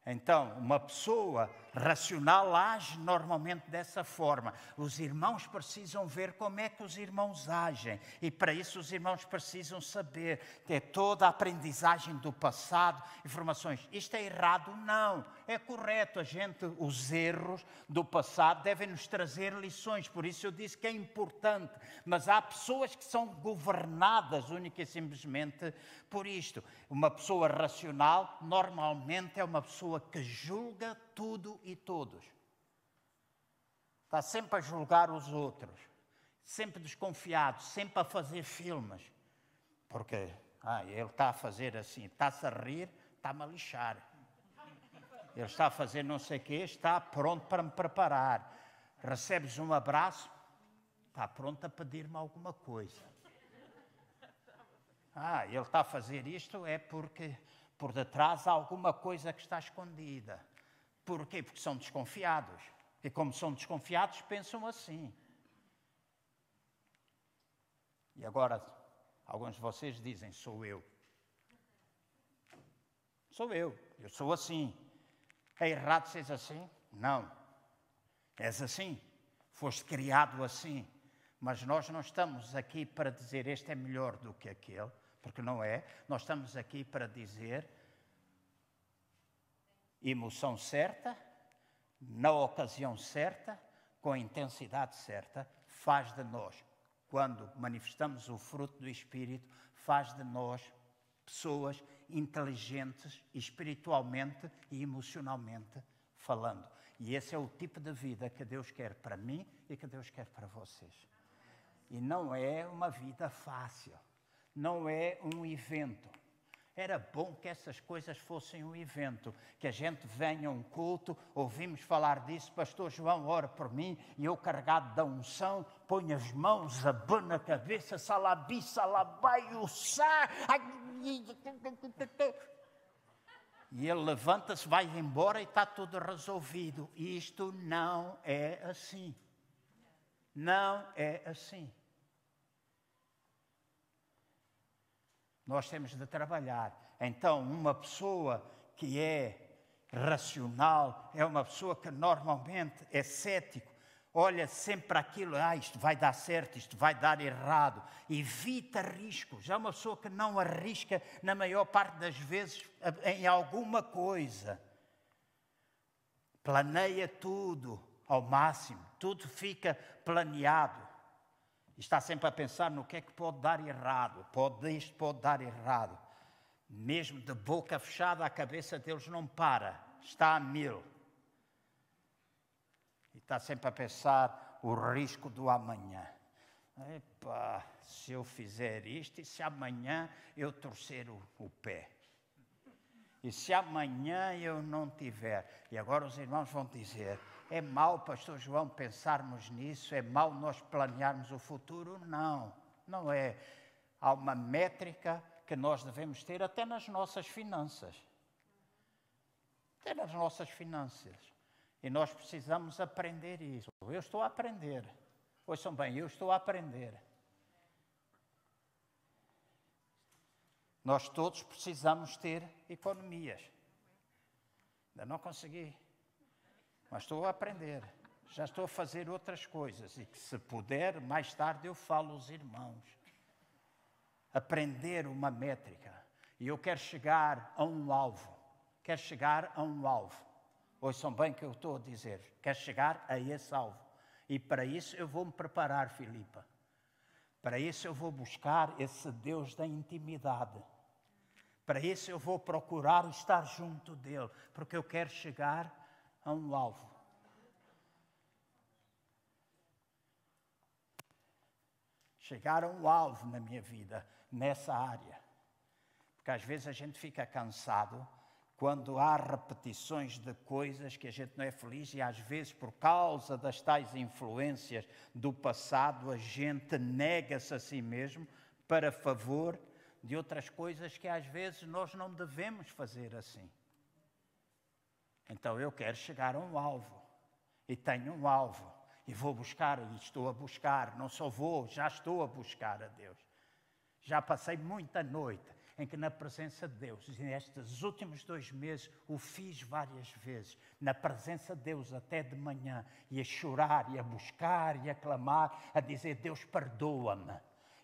Então, uma pessoa racional age normalmente dessa forma. Os irmãos precisam ver como é que os irmãos agem. E para isso os irmãos precisam saber ter toda a aprendizagem do passado, informações. Isto é errado? Não. É correto. A gente, os erros do passado devem nos trazer lições. Por isso eu disse que é importante. Mas há pessoas que são governadas única e simplesmente por isto. Uma pessoa racional normalmente é uma pessoa que julga tudo e todos. Está sempre a julgar os outros, sempre desconfiado, sempre a fazer filmes. Porque ah, ele está a fazer assim, está-se a rir, está-me a lixar. Ele está a fazer não sei o quê, está pronto para me preparar. Recebes um abraço, está pronto a pedir-me alguma coisa. Ah, ele está a fazer isto é porque por detrás há alguma coisa que está escondida. Porquê? Porque são desconfiados. E como são desconfiados, pensam assim. E agora, alguns de vocês dizem: sou eu. Sou eu, eu sou assim. É errado seres assim? Não. És assim. Foste criado assim. Mas nós não estamos aqui para dizer este é melhor do que aquele, porque não é. Nós estamos aqui para dizer emoção certa, na ocasião certa, com a intensidade certa, faz de nós, quando manifestamos o fruto do Espírito, faz de nós pessoas inteligentes espiritualmente e emocionalmente falando. E esse é o tipo de vida que Deus quer para mim e que Deus quer para vocês. E não é uma vida fácil, não é um evento era bom que essas coisas fossem um evento, que a gente venha a um culto, ouvimos falar disso, pastor João ora por mim, e eu carregado da unção, ponho as mãos, abano na cabeça, salabi, salabai, ussá, e ele levanta-se, vai embora e está tudo resolvido. Isto não é assim. Não é assim. Nós temos de trabalhar. Então, uma pessoa que é racional é uma pessoa que normalmente é cético, olha sempre aquilo, ah, isto vai dar certo, isto vai dar errado, evita riscos. É uma pessoa que não arrisca, na maior parte das vezes, em alguma coisa. Planeia tudo ao máximo, tudo fica planeado está sempre a pensar no que é que pode dar errado, pode isto, pode dar errado. Mesmo de boca fechada, a cabeça deles não para, está a mil. E está sempre a pensar o risco do amanhã. Epa, se eu fizer isto e se amanhã eu torcer o, o pé? E se amanhã eu não tiver? E agora os irmãos vão dizer: é mau, Pastor João, pensarmos nisso? É mau nós planearmos o futuro? Não, não é. Há uma métrica que nós devemos ter até nas nossas finanças. Até nas nossas finanças. E nós precisamos aprender isso. Eu estou a aprender. Ouçam bem, eu estou a aprender. Nós todos precisamos ter economias. Ainda não consegui mas estou a aprender. Já estou a fazer outras coisas e que, se puder, mais tarde eu falo aos irmãos. Aprender uma métrica. E eu quero chegar a um alvo. Quero chegar a um alvo. Ouçam bem o que eu estou a dizer. Quer chegar a esse alvo. E para isso eu vou me preparar, Filipa. Para isso eu vou buscar esse Deus da intimidade. Para isso eu vou procurar estar junto dele, porque eu quero chegar a um alvo. Chegar a um alvo na minha vida, nessa área. Porque às vezes a gente fica cansado quando há repetições de coisas que a gente não é feliz e às vezes por causa das tais influências do passado a gente nega-se a si mesmo para favor de outras coisas que às vezes nós não devemos fazer assim. Então eu quero chegar a um alvo e tenho um alvo e vou buscar e estou a buscar, não só vou, já estou a buscar a Deus. Já passei muita noite em que na presença de Deus, e nestes últimos dois meses o fiz várias vezes, na presença de Deus até de manhã, e a chorar, e a buscar, e a clamar, a dizer: Deus, perdoa-me.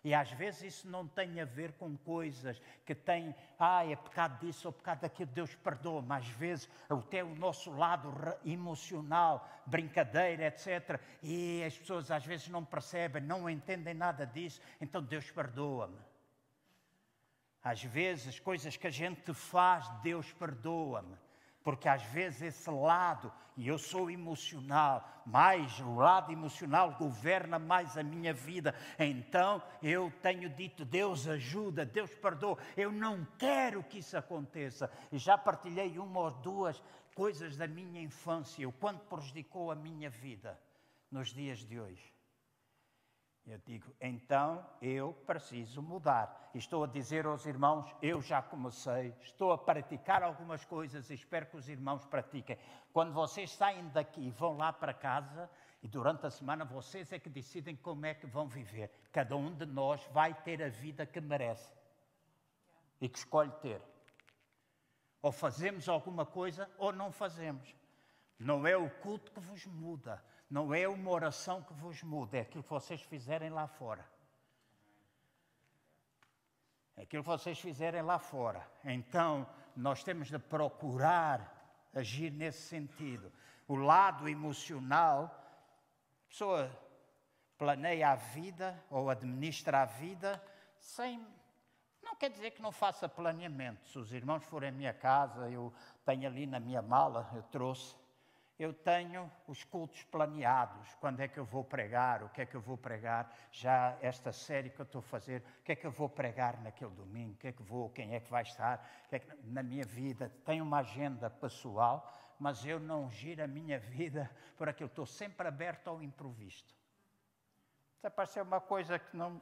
E às vezes isso não tem a ver com coisas que têm, ah, é pecado disso ou pecado daquilo, Deus perdoa, mas às vezes até o nosso lado emocional, brincadeira, etc. E as pessoas às vezes não percebem, não entendem nada disso, então Deus perdoa-me. Às vezes, coisas que a gente faz, Deus perdoa-me. Porque às vezes esse lado, e eu sou emocional, mais o lado emocional governa mais a minha vida. Então eu tenho dito: Deus ajuda, Deus perdoa. Eu não quero que isso aconteça. E já partilhei uma ou duas coisas da minha infância, o quanto prejudicou a minha vida nos dias de hoje. Eu digo, então eu preciso mudar. estou a dizer aos irmãos, eu já comecei, estou a praticar algumas coisas e espero que os irmãos pratiquem. Quando vocês saem daqui e vão lá para casa, e durante a semana vocês é que decidem como é que vão viver. Cada um de nós vai ter a vida que merece e que escolhe ter. Ou fazemos alguma coisa ou não fazemos. Não é o culto que vos muda, não é uma oração que vos muda, é aquilo que vocês fizerem lá fora. É aquilo que vocês fizerem lá fora. Então, nós temos de procurar agir nesse sentido. O lado emocional, a pessoa planeia a vida ou administra a vida sem. Não quer dizer que não faça planeamento. Se os irmãos forem à minha casa, eu tenho ali na minha mala, eu trouxe eu tenho os cultos planeados, quando é que eu vou pregar, o que é que eu vou pregar, já esta série que eu estou a fazer, o que é que eu vou pregar naquele domingo, o que é que vou, quem é que vai estar, é que, na minha vida, tenho uma agenda pessoal, mas eu não giro a minha vida por aquilo, estou sempre aberto ao improviso. Se aparecer uma coisa que, não,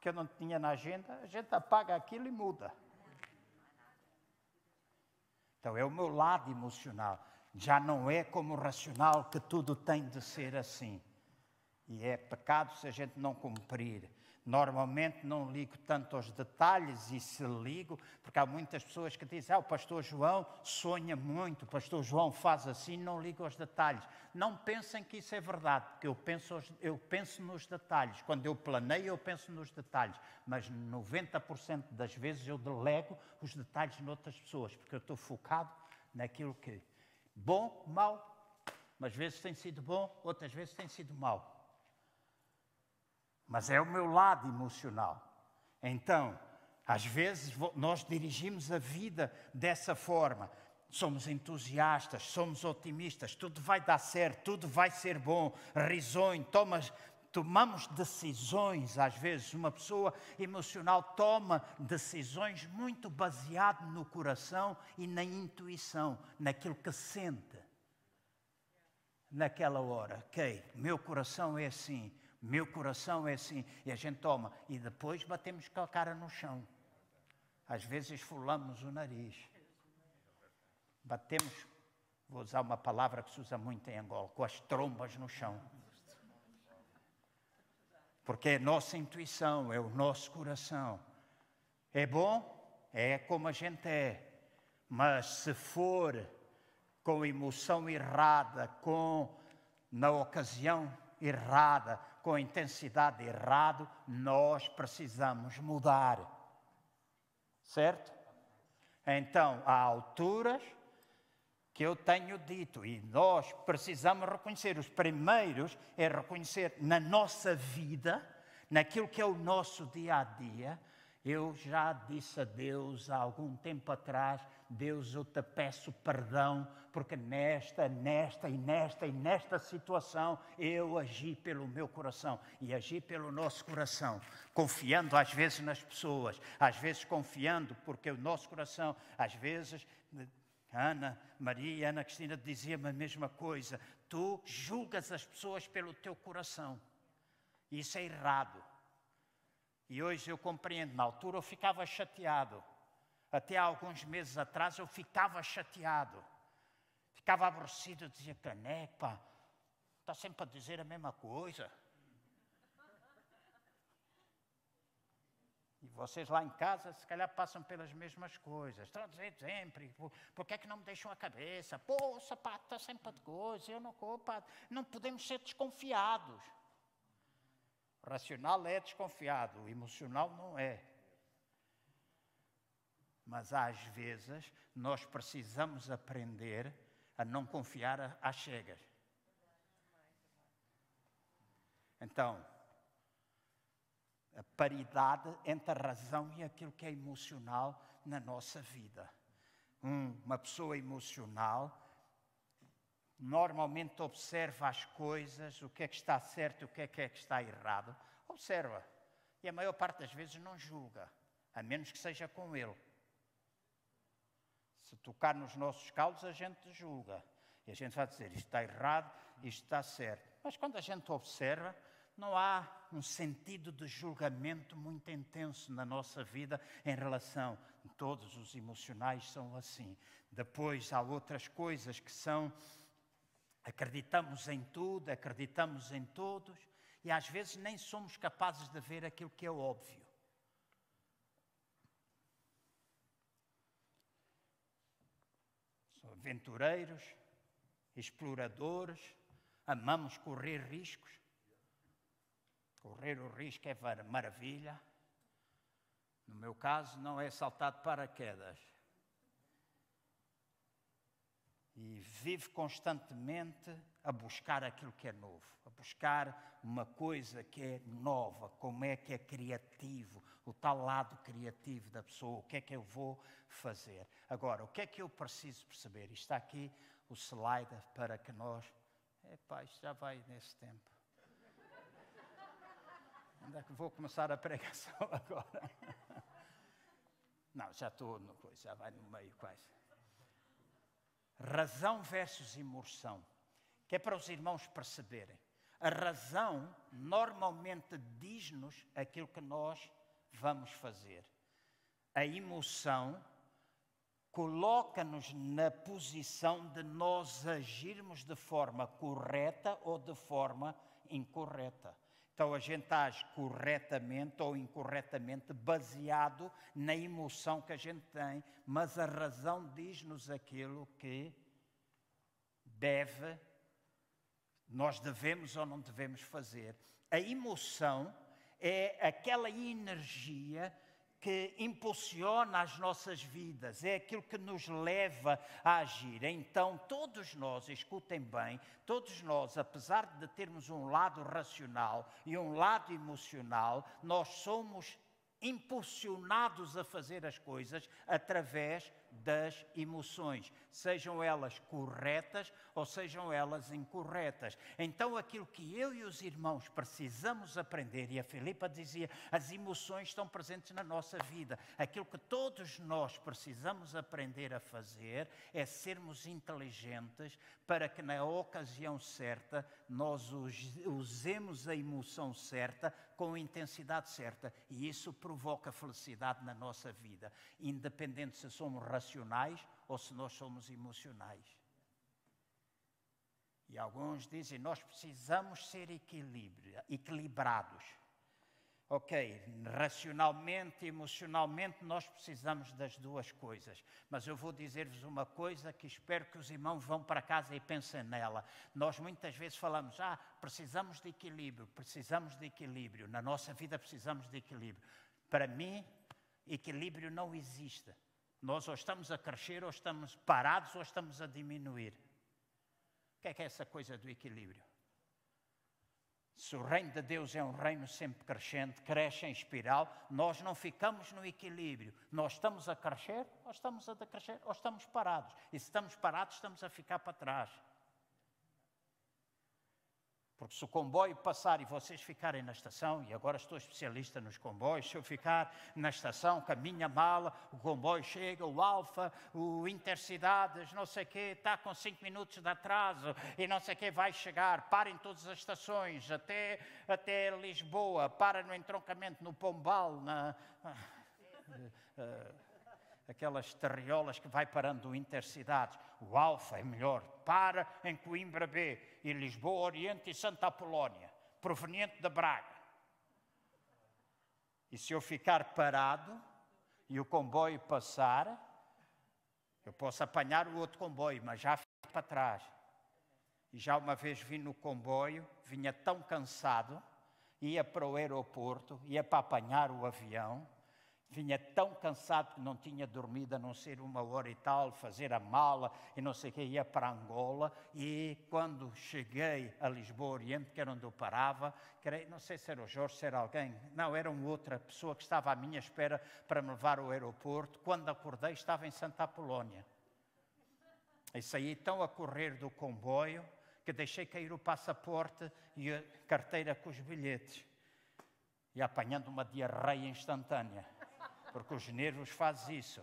que eu não tinha na agenda, a gente apaga aquilo e muda. Então é o meu lado emocional já não é como racional que tudo tem de ser assim. E é pecado se a gente não cumprir. Normalmente não ligo tanto aos detalhes e se ligo, porque há muitas pessoas que dizem: ah, o pastor João sonha muito, o pastor João faz assim, não ligo aos detalhes. Não pensem que isso é verdade, porque eu penso, eu penso nos detalhes. Quando eu planeio, eu penso nos detalhes, mas 90% das vezes eu delego os detalhes noutras pessoas, porque eu estou focado naquilo que Bom, mau, mas vezes tem sido bom, outras vezes tem sido mau. Mas é o meu lado emocional. Então, às vezes nós dirigimos a vida dessa forma. Somos entusiastas, somos otimistas, tudo vai dar certo, tudo vai ser bom, risonho, tomas, tomamos decisões, às vezes, uma pessoa emocional toma decisões muito baseado no coração e na intuição, naquilo que sente. Naquela hora, ok, meu coração é assim, meu coração é assim, e a gente toma, e depois batemos com a cara no chão. Às vezes esfolamos o nariz. Batemos, vou usar uma palavra que se usa muito em Angola, com as trombas no chão porque é nossa intuição, é o nosso coração. É bom? É como a gente é. Mas se for com emoção errada, com na ocasião errada, com intensidade errada, nós precisamos mudar. Certo? Então, há alturas que eu tenho dito e nós precisamos reconhecer. Os primeiros é reconhecer na nossa vida, naquilo que é o nosso dia a dia. Eu já disse a Deus há algum tempo atrás: Deus, eu te peço perdão, porque nesta, nesta e nesta e nesta situação eu agi pelo meu coração e agi pelo nosso coração, confiando às vezes nas pessoas, às vezes confiando, porque o nosso coração, às vezes, Ana, Maria, Ana Cristina diziam a mesma coisa. Tu julgas as pessoas pelo teu coração. Isso é errado. E hoje eu compreendo. Na altura eu ficava chateado. Até alguns meses atrás eu ficava chateado. Ficava aborrecido, dizia, caneca, está sempre a dizer a mesma coisa. E vocês lá em casa, se calhar, passam pelas mesmas coisas. Dizer sempre, por que é que não me deixam a cabeça? Pô, sapato está sempre de coisa, eu não pá, Não podemos ser desconfiados. O racional é desconfiado, o emocional não é. Mas às vezes nós precisamos aprender a não confiar às cegas. Então, a paridade entre a razão e aquilo que é emocional na nossa vida. Um, uma pessoa emocional normalmente observa as coisas, o que é que está certo e o que é que, é que está errado. Observa. E a maior parte das vezes não julga, a menos que seja com ele. Se tocar nos nossos caldos, a gente julga. E a gente vai dizer isto está errado, isto está certo. Mas quando a gente observa, não há um sentido de julgamento muito intenso na nossa vida em relação. Todos os emocionais são assim. Depois há outras coisas que são. Acreditamos em tudo, acreditamos em todos e às vezes nem somos capazes de ver aquilo que é óbvio. São aventureiros, exploradores, amamos correr riscos, Correr o risco é maravilha. No meu caso, não é saltar de paraquedas. E vive constantemente a buscar aquilo que é novo, a buscar uma coisa que é nova, como é que é criativo, o tal lado criativo da pessoa, o que é que eu vou fazer. Agora, o que é que eu preciso perceber? Está aqui o slide para que nós. Epá, isto já vai nesse tempo. Onde é que vou começar a pregação agora? Não, já estou no coisa, já vai no meio quase. Razão versus emoção, que é para os irmãos perceberem. A razão normalmente diz-nos aquilo que nós vamos fazer. A emoção coloca-nos na posição de nós agirmos de forma correta ou de forma incorreta. Então a gente age corretamente ou incorretamente baseado na emoção que a gente tem, mas a razão diz-nos aquilo que deve, nós devemos ou não devemos fazer. A emoção é aquela energia que impulsiona as nossas vidas, é aquilo que nos leva a agir. Então, todos nós, escutem bem, todos nós, apesar de termos um lado racional e um lado emocional, nós somos impulsionados a fazer as coisas através das emoções, sejam elas corretas ou sejam elas incorretas. Então, aquilo que eu e os irmãos precisamos aprender, e a Filipa dizia, as emoções estão presentes na nossa vida. Aquilo que todos nós precisamos aprender a fazer é sermos inteligentes para que na ocasião certa nós usemos a emoção certa com a intensidade certa e isso provoca felicidade na nossa vida, independente se somos racionais ou se nós somos emocionais. E alguns dizem, nós precisamos ser equilibrados. Ok, racionalmente, emocionalmente, nós precisamos das duas coisas. Mas eu vou dizer-vos uma coisa que espero que os irmãos vão para casa e pensem nela. Nós muitas vezes falamos, ah, precisamos de equilíbrio, precisamos de equilíbrio. Na nossa vida precisamos de equilíbrio. Para mim, equilíbrio não existe. Nós ou estamos a crescer, ou estamos parados, ou estamos a diminuir. O que é que é essa coisa do equilíbrio? Se o reino de Deus é um reino sempre crescente, cresce em espiral, nós não ficamos no equilíbrio. Nós estamos a crescer, ou estamos a decrescer, ou estamos parados. E se estamos parados, estamos a ficar para trás. Porque se o comboio passar e vocês ficarem na estação, e agora estou especialista nos comboios, se eu ficar na estação com a minha mala, o comboio chega, o Alfa, o Intercidades, não sei o quê, está com cinco minutos de atraso e não sei o quê, vai chegar, para em todas as estações, até, até Lisboa, para no entroncamento, no Pombal, na... Uh, uh, aquelas terriolas que vai parando intercidades. O Alfa é melhor, para em Coimbra B e Lisboa Oriente e Santa Apolónia, proveniente de Braga. E se eu ficar parado e o comboio passar, eu posso apanhar o outro comboio, mas já fico para trás. E já uma vez vim no comboio, vinha tão cansado, ia para o aeroporto, ia para apanhar o avião, Vinha tão cansado que não tinha dormido, a não ser uma hora e tal, fazer a mala e não sei o que, ia para Angola. E quando cheguei a Lisboa Oriente, que era onde eu parava, não sei se era o Jorge, se era alguém, não, era uma outra pessoa que estava à minha espera para me levar ao aeroporto. Quando acordei, estava em Santa Apolónia. E saí tão a correr do comboio que deixei cair o passaporte e a carteira com os bilhetes. E apanhando uma diarreia instantânea porque os nervos fazem isso.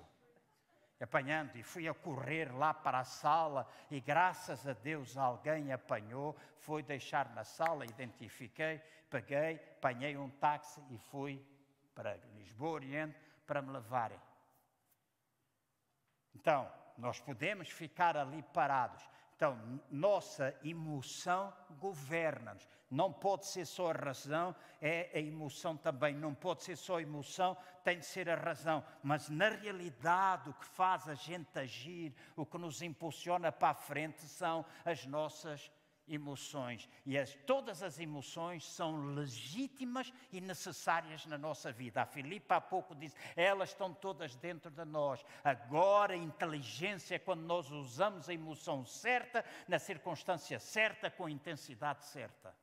Apanhando, e fui a correr lá para a sala, e graças a Deus alguém apanhou, foi deixar na sala, identifiquei, paguei, apanhei um táxi e fui para Lisboa Oriente para me levarem. Então, nós podemos ficar ali parados, então, nossa emoção governa-nos. Não pode ser só a razão, é a emoção também. Não pode ser só a emoção, tem de ser a razão. Mas, na realidade, o que faz a gente agir, o que nos impulsiona para a frente, são as nossas emoções. E as, todas as emoções são legítimas e necessárias na nossa vida. A Filipe há pouco disse, elas estão todas dentro de nós. Agora, a inteligência é quando nós usamos a emoção certa, na circunstância certa, com a intensidade certa.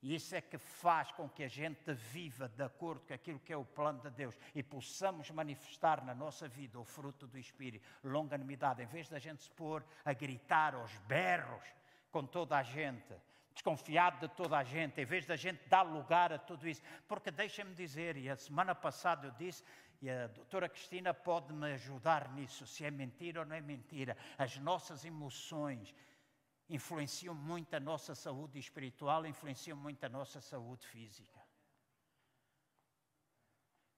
E isso é que faz com que a gente viva de acordo com aquilo que é o plano de Deus e possamos manifestar na nossa vida o fruto do Espírito, longanimidade, em vez da gente se pôr a gritar aos berros, com toda a gente, desconfiado de toda a gente, em vez da gente dar lugar a tudo isso. Porque deixem-me dizer, e a semana passada eu disse, e a doutora Cristina pode me ajudar nisso, se é mentira ou não é mentira. As nossas emoções influenciam muito a nossa saúde espiritual, influenciam muito a nossa saúde física.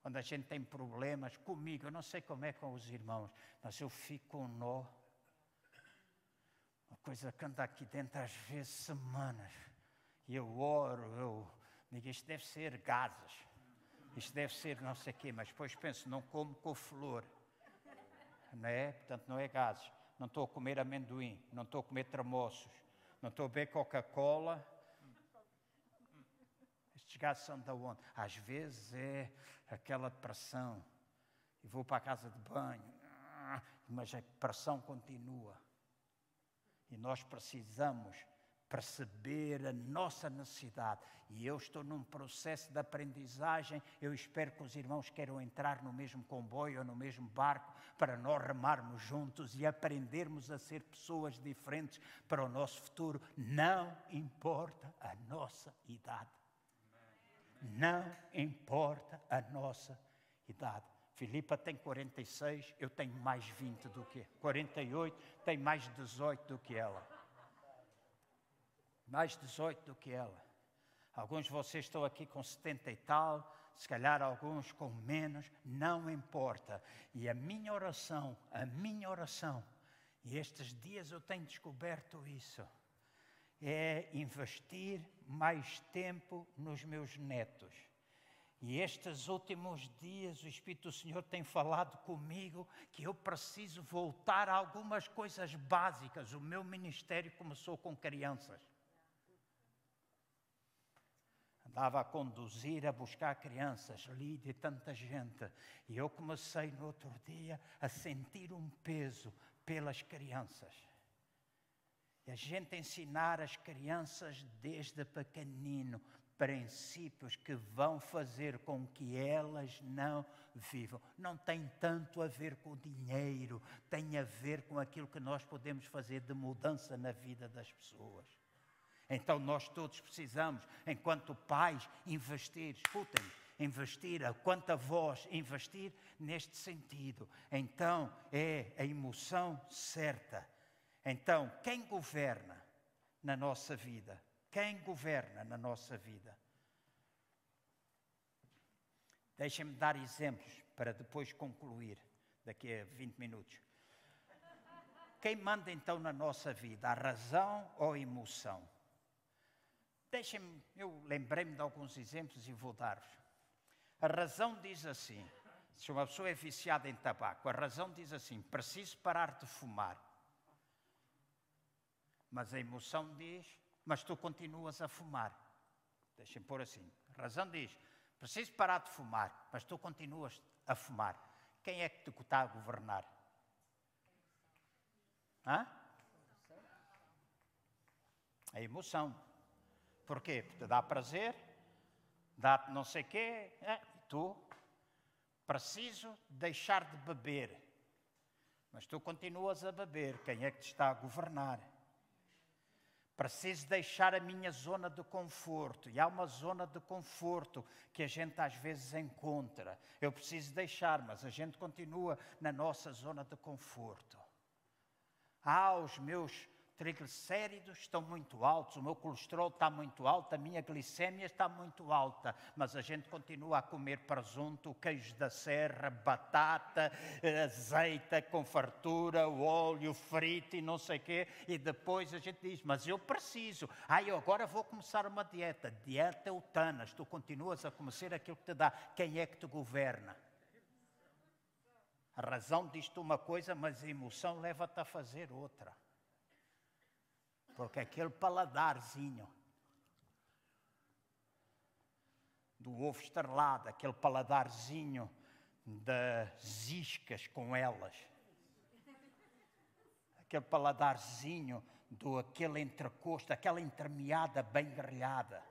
Quando a gente tem problemas comigo, eu não sei como é com os irmãos, mas eu fico um nó uma coisa que anda aqui dentro às vezes semanas. E eu oro, eu digo, isto deve ser gases, isto deve ser não sei o quê, mas depois penso, não como com flor, não é? Portanto, não é gases. Não estou a comer amendoim, não estou a comer tramoços, não estou a beber Coca-Cola. Estes gases são da onde? Às vezes é aquela pressão. E vou para a casa de banho, mas a pressão continua. E nós precisamos perceber a nossa necessidade. E eu estou num processo de aprendizagem. Eu espero que os irmãos queiram entrar no mesmo comboio ou no mesmo barco para nós remarmos juntos e aprendermos a ser pessoas diferentes para o nosso futuro. Não importa a nossa idade. Não importa a nossa idade. Filipa tem 46, eu tenho mais 20 do que 48, tem mais 18 do que ela. Mais 18 do que ela. Alguns de vocês estão aqui com 70 e tal, se calhar alguns com menos, não importa. E a minha oração, a minha oração, e estes dias eu tenho descoberto isso, é investir mais tempo nos meus netos e estes últimos dias o Espírito do Senhor tem falado comigo que eu preciso voltar a algumas coisas básicas. O meu ministério começou com crianças. Andava a conduzir, a buscar crianças, Lídia e tanta gente. E eu comecei no outro dia a sentir um peso pelas crianças. E a gente ensinar as crianças desde pequenino princípios que vão fazer com que elas não vivam. Não tem tanto a ver com o dinheiro, tem a ver com aquilo que nós podemos fazer de mudança na vida das pessoas. Então nós todos precisamos, enquanto pais, investir, escutem, investir, enquanto avós, investir neste sentido. Então é a emoção certa. Então, quem governa na nossa vida? Quem governa na nossa vida? Deixem-me dar exemplos para depois concluir, daqui a 20 minutos. Quem manda então na nossa vida, a razão ou a emoção? Deixem-me, eu lembrei-me de alguns exemplos e vou dar-vos. A razão diz assim: se uma pessoa é viciada em tabaco, a razão diz assim: preciso parar de fumar. Mas a emoção diz: mas tu continuas a fumar. Deixem pôr assim. A razão diz: preciso parar de fumar, mas tu continuas a fumar. Quem é que te está a governar? Hã? A emoção. Porquê? Porque te dá prazer, dá-te não sei quê, é, tu preciso deixar de beber. Mas tu continuas a beber. Quem é que te está a governar? Preciso deixar a minha zona de conforto. E há uma zona de conforto que a gente às vezes encontra. Eu preciso deixar, mas a gente continua na nossa zona de conforto. Há os meus triglicéridos estão muito altos, o meu colesterol está muito alto, a minha glicemia está muito alta, mas a gente continua a comer presunto, queijo da serra, batata, azeite com fartura, óleo frito e não sei o quê, e depois a gente diz, mas eu preciso, ah, eu agora vou começar uma dieta, dieta eutanas, tu continuas a começar aquilo que te dá, quem é que te governa? A razão diz-te uma coisa, mas a emoção leva-te a fazer outra porque aquele paladarzinho do ovo estrelado, aquele paladarzinho das iscas com elas, aquele paladarzinho do aquele entrecosto, aquela entremeada bem grelhada,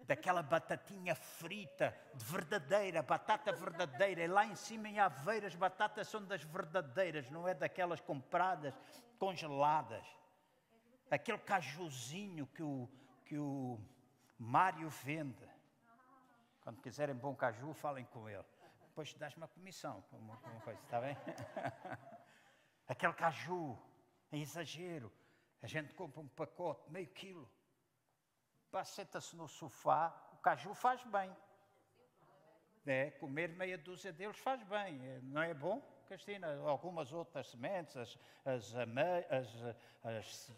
daquela batatinha frita, de verdadeira, batata verdadeira, e lá em cima em Aveiro as batatas são das verdadeiras, não é daquelas compradas, congeladas aquele cajuzinho que o, que o Mário vende. Quando quiserem bom caju, falem com ele. Depois dás uma comissão, uma, uma coisa, está bem? aquele caju, é exagero. A gente compra um pacote, meio quilo. Senta-se no sofá, o caju faz bem. É, comer meia dúzia deles faz bem, é, não é bom? Cristina, algumas outras sementes, as, as, as, as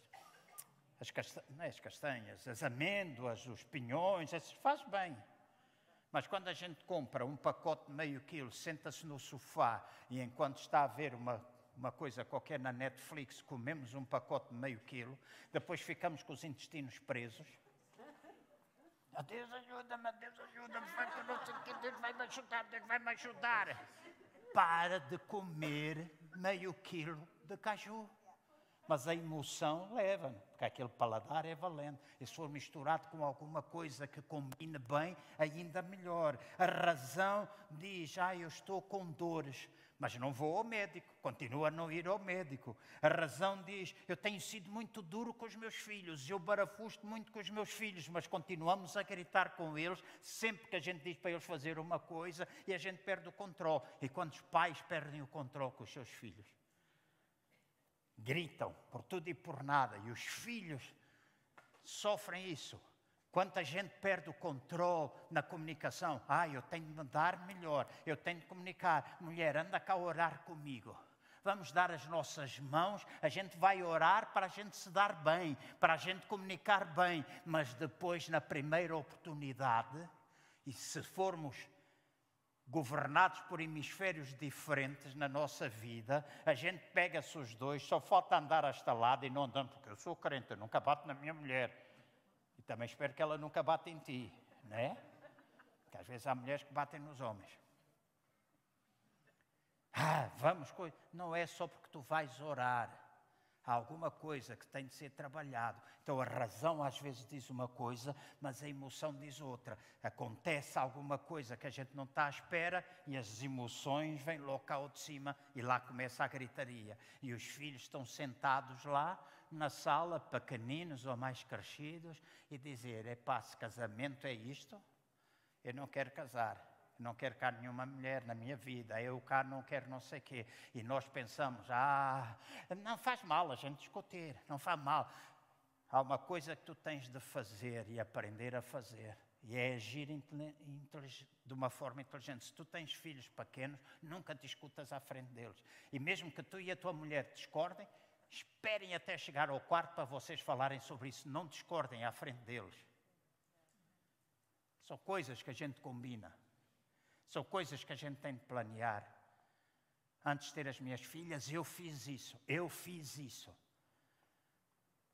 as, castanhas, não é as castanhas, as amêndoas, os pinhões, esses faz bem. Mas quando a gente compra um pacote de meio quilo, senta-se no sofá e enquanto está a ver uma, uma coisa qualquer na Netflix, comemos um pacote de meio quilo, depois ficamos com os intestinos presos. Deus ajuda-me, Deus ajuda-me, Deus vai me ajudar, Deus vai me ajudar. Para de comer meio quilo de caju mas a emoção leva, porque aquele paladar é valente. E se for misturado com alguma coisa que combine bem, ainda melhor. A razão diz: Ah, eu estou com dores, mas não vou ao médico, continua a não ir ao médico. A razão diz: Eu tenho sido muito duro com os meus filhos, eu barafusto muito com os meus filhos, mas continuamos a gritar com eles sempre que a gente diz para eles fazer uma coisa e a gente perde o controle. E quando os pais perdem o controle com os seus filhos? Gritam por tudo e por nada, e os filhos sofrem isso. Quanta gente perde o controle na comunicação. Ah, eu tenho de dar melhor, eu tenho de comunicar. Mulher, anda cá a orar comigo. Vamos dar as nossas mãos, a gente vai orar para a gente se dar bem, para a gente comunicar bem, mas depois, na primeira oportunidade, e se formos governados por hemisférios diferentes na nossa vida, a gente pega-se os dois, só falta andar a esta lado e não andando, porque eu sou crente, eu nunca bato na minha mulher. E também espero que ela nunca bata em ti. não é? Porque às vezes há mulheres que batem nos homens. Ah, vamos, não é só porque tu vais orar. Há alguma coisa que tem de ser trabalhado. Então a razão às vezes diz uma coisa, mas a emoção diz outra. Acontece alguma coisa que a gente não está à espera e as emoções vêm logo cá de cima e lá começa a gritaria. E os filhos estão sentados lá na sala, pequeninos ou mais crescidos, e dizer: é pá, casamento é isto, eu não quero casar não quero cá nenhuma mulher na minha vida, eu cá não quero não sei quê. E nós pensamos, ah, não faz mal a gente discutir, não faz mal. Há uma coisa que tu tens de fazer e aprender a fazer, e é agir de uma forma inteligente. Se tu tens filhos pequenos, nunca discutas à frente deles. E mesmo que tu e a tua mulher discordem, esperem até chegar ao quarto para vocês falarem sobre isso. Não discordem à frente deles. São coisas que a gente combina. São coisas que a gente tem de planear. Antes de ter as minhas filhas, eu fiz isso, eu fiz isso.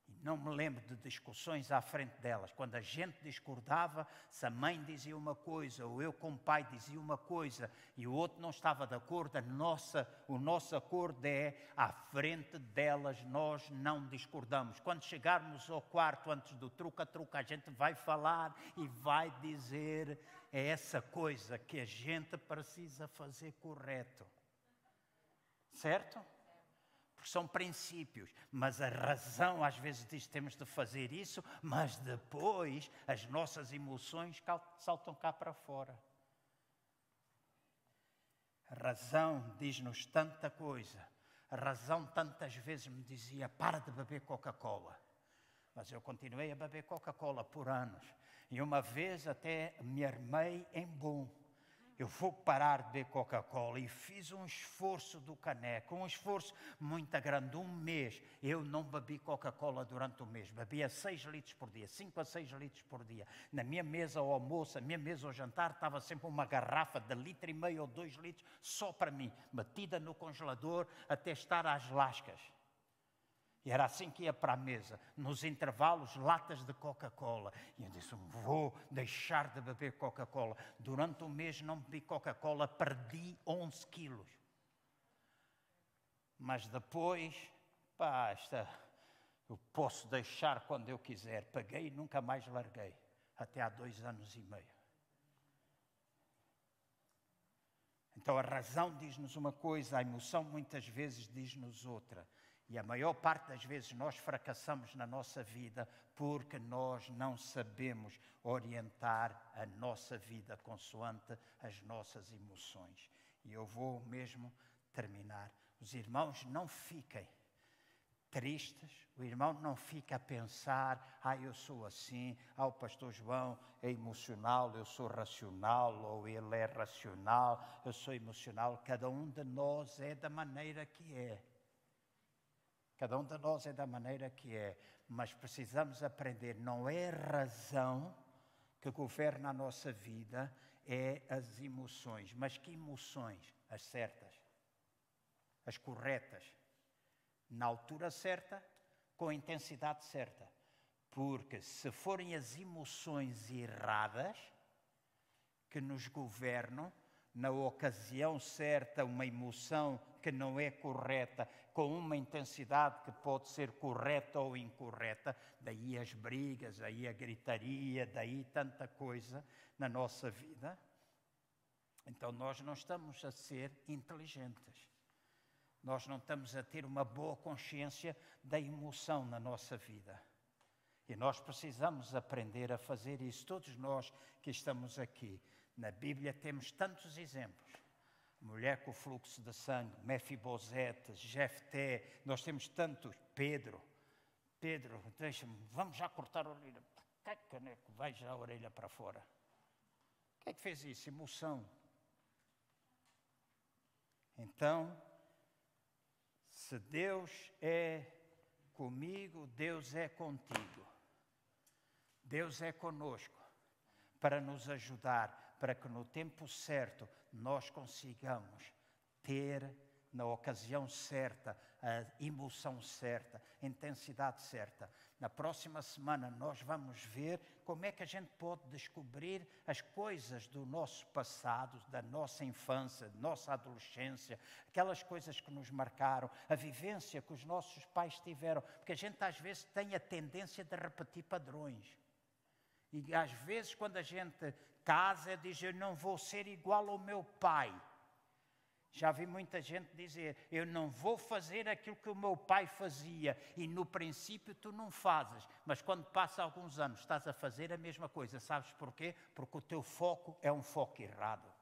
E não me lembro de discussões à frente delas. Quando a gente discordava, se a mãe dizia uma coisa, ou eu como pai dizia uma coisa, e o outro não estava de acordo, nossa, o nosso acordo é, à frente delas nós não discordamos. Quando chegarmos ao quarto antes do truca-truca, a gente vai falar e vai dizer é essa coisa que a gente precisa fazer correto. Certo? Porque são princípios, mas a razão às vezes diz que temos de fazer isso, mas depois as nossas emoções saltam cá para fora. A razão diz-nos tanta coisa. A razão tantas vezes me dizia: para de beber Coca-Cola. Mas eu continuei a beber Coca-Cola por anos. E uma vez até me armei em bom. Eu vou parar de beber Coca-Cola e fiz um esforço do caneco, um esforço muito grande. Um mês eu não bebi Coca-Cola durante o mês, bebia 6 litros por dia, 5 a 6 litros por dia. Na minha mesa ao almoço, na minha mesa ao jantar, estava sempre uma garrafa de litro e meio ou 2 litros só para mim, metida no congelador até estar às lascas. E era assim que ia para a mesa, nos intervalos, latas de Coca-Cola. E eu disse: Vou deixar de beber Coca-Cola. Durante um mês não bebi Coca-Cola, perdi 11 quilos. Mas depois, pá, esta, eu posso deixar quando eu quiser. Paguei e nunca mais larguei, até há dois anos e meio. Então a razão diz-nos uma coisa, a emoção muitas vezes diz-nos outra. E a maior parte das vezes nós fracassamos na nossa vida porque nós não sabemos orientar a nossa vida consoante as nossas emoções. E eu vou mesmo terminar. Os irmãos não fiquem tristes, o irmão não fica a pensar, ah, eu sou assim, ah, o pastor João é emocional, eu sou racional, ou ele é racional, eu sou emocional. Cada um de nós é da maneira que é. Cada um de nós é da maneira que é, mas precisamos aprender, não é razão que governa a nossa vida, é as emoções. Mas que emoções? As certas, as corretas, na altura certa, com a intensidade certa. Porque se forem as emoções erradas que nos governam, na ocasião certa, uma emoção que não é correta, com uma intensidade que pode ser correta ou incorreta, daí as brigas, daí a gritaria, daí tanta coisa na nossa vida. Então nós não estamos a ser inteligentes. Nós não estamos a ter uma boa consciência da emoção na nossa vida. E nós precisamos aprender a fazer isso. Todos nós que estamos aqui. Na Bíblia temos tantos exemplos mulher com fluxo de sangue, Mefibosete, Jefté, nós temos tantos, Pedro. Pedro, deixa-me, vamos já cortar a orelha. Que caneco, vai já a orelha para fora. Quem é que fez isso? Emoção. Então, se Deus é comigo, Deus é contigo. Deus é conosco para nos ajudar, para que no tempo certo nós consigamos ter na ocasião certa, a emoção certa, a intensidade certa. Na próxima semana nós vamos ver como é que a gente pode descobrir as coisas do nosso passado, da nossa infância, da nossa adolescência, aquelas coisas que nos marcaram, a vivência que os nossos pais tiveram, porque a gente às vezes tem a tendência de repetir padrões. E às vezes, quando a gente casa, diz: Eu não vou ser igual ao meu pai. Já vi muita gente dizer: Eu não vou fazer aquilo que o meu pai fazia. E no princípio tu não fazes, mas quando passa alguns anos estás a fazer a mesma coisa. Sabes porquê? Porque o teu foco é um foco errado.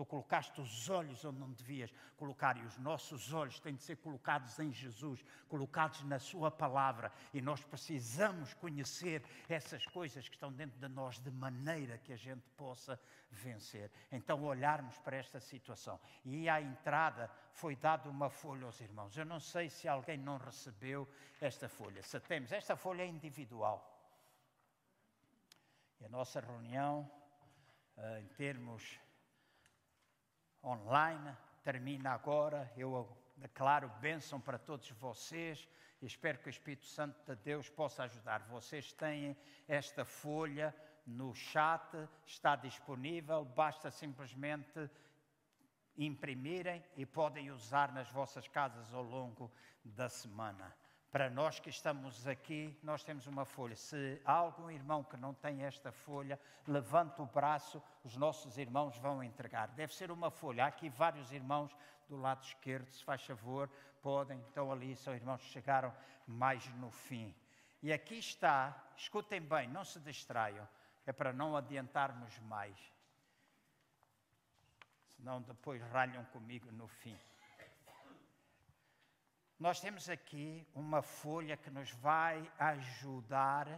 Tu colocaste os olhos onde não devias colocar, e os nossos olhos têm de ser colocados em Jesus, colocados na Sua palavra, e nós precisamos conhecer essas coisas que estão dentro de nós de maneira que a gente possa vencer. Então, olharmos para esta situação. E à entrada foi dada uma folha aos irmãos. Eu não sei se alguém não recebeu esta folha. Se temos, esta folha é individual. E a nossa reunião, eh, em termos online, termina agora. Eu declaro bênção para todos vocês espero que o Espírito Santo de Deus possa ajudar. Vocês têm esta folha no chat, está disponível, basta simplesmente imprimirem e podem usar nas vossas casas ao longo da semana. Para nós que estamos aqui, nós temos uma folha. Se há algum irmão que não tem esta folha, levante o braço, os nossos irmãos vão entregar. Deve ser uma folha. Há aqui vários irmãos do lado esquerdo, se faz favor, podem. Então, ali são irmãos que chegaram mais no fim. E aqui está, escutem bem, não se distraiam, é para não adiantarmos mais. Senão depois ralham comigo no fim. Nós temos aqui uma folha que nos vai ajudar.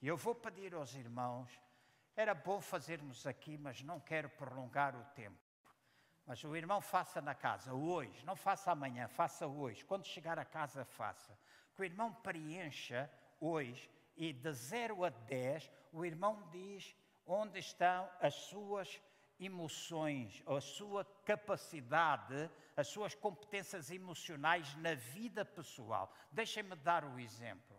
E eu vou pedir aos irmãos, era bom fazermos aqui, mas não quero prolongar o tempo. Mas o irmão faça na casa hoje, não faça amanhã, faça hoje. Quando chegar a casa, faça. Que o irmão preencha hoje e de 0 a 10, o irmão diz onde estão as suas emoções, a sua capacidade, as suas competências emocionais na vida pessoal. Deixem-me dar o exemplo.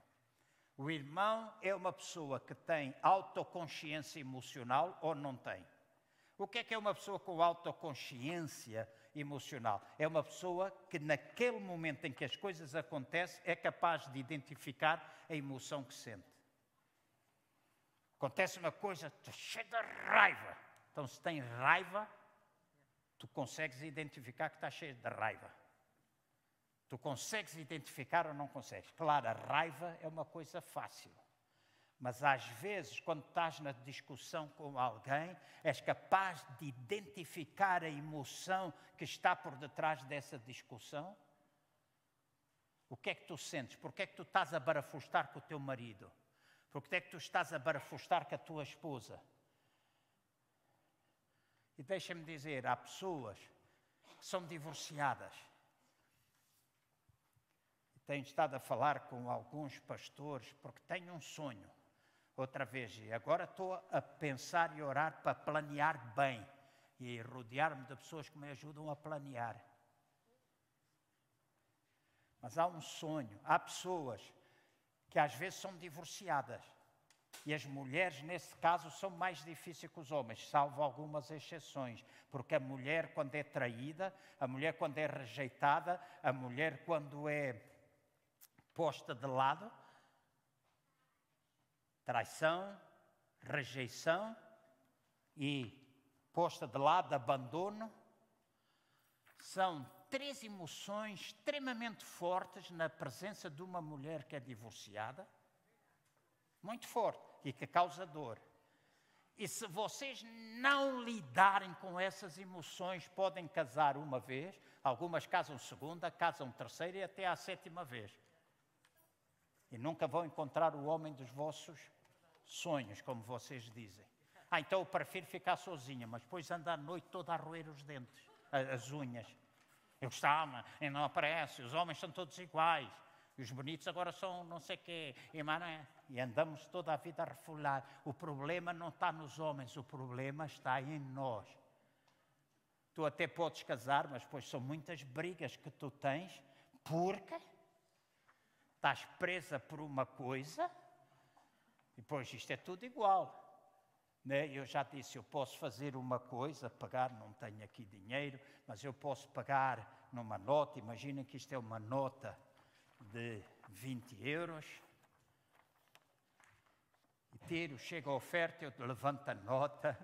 O irmão é uma pessoa que tem autoconsciência emocional ou não tem? O que é que é uma pessoa com autoconsciência emocional? É uma pessoa que, naquele momento em que as coisas acontecem, é capaz de identificar a emoção que sente. Acontece uma coisa, cheio de raiva então, se tem raiva, tu consegues identificar que está cheio de raiva. Tu consegues identificar ou não consegues? Claro, a raiva é uma coisa fácil. Mas às vezes, quando estás na discussão com alguém, és capaz de identificar a emoção que está por detrás dessa discussão? O que é que tu sentes? Porquê é que tu estás a barafustar com o teu marido? Porquê é que tu estás a barafustar com a tua esposa? E deixa-me dizer, há pessoas que são divorciadas. Tenho estado a falar com alguns pastores porque tenho um sonho. Outra vez, e agora estou a pensar e orar para planear bem e rodear-me de pessoas que me ajudam a planear. Mas há um sonho. Há pessoas que às vezes são divorciadas e as mulheres, nesse caso, são mais difíceis que os homens, salvo algumas exceções. Porque a mulher, quando é traída, a mulher, quando é rejeitada, a mulher, quando é posta de lado, traição, rejeição e posta de lado, abandono, são três emoções extremamente fortes na presença de uma mulher que é divorciada muito forte e que causa dor. E se vocês não lidarem com essas emoções, podem casar uma vez, algumas casam segunda, casam terceira e até a sétima vez. E nunca vão encontrar o homem dos vossos sonhos, como vocês dizem. Ah, então eu prefiro ficar sozinha, mas depois andar a noite toda a roer os dentes, as unhas. Eu gostava, e não aparece, os homens são todos iguais. Os bonitos agora são não sei quê. E, mano, é, e andamos toda a vida a refular. O problema não está nos homens, o problema está em nós. Tu até podes casar, mas depois são muitas brigas que tu tens porque estás presa por uma coisa e depois isto é tudo igual. Né? Eu já disse, eu posso fazer uma coisa, pagar, não tenho aqui dinheiro, mas eu posso pagar numa nota, imaginem que isto é uma nota de 20 euros, e tiro, chega a oferta, eu levanto a nota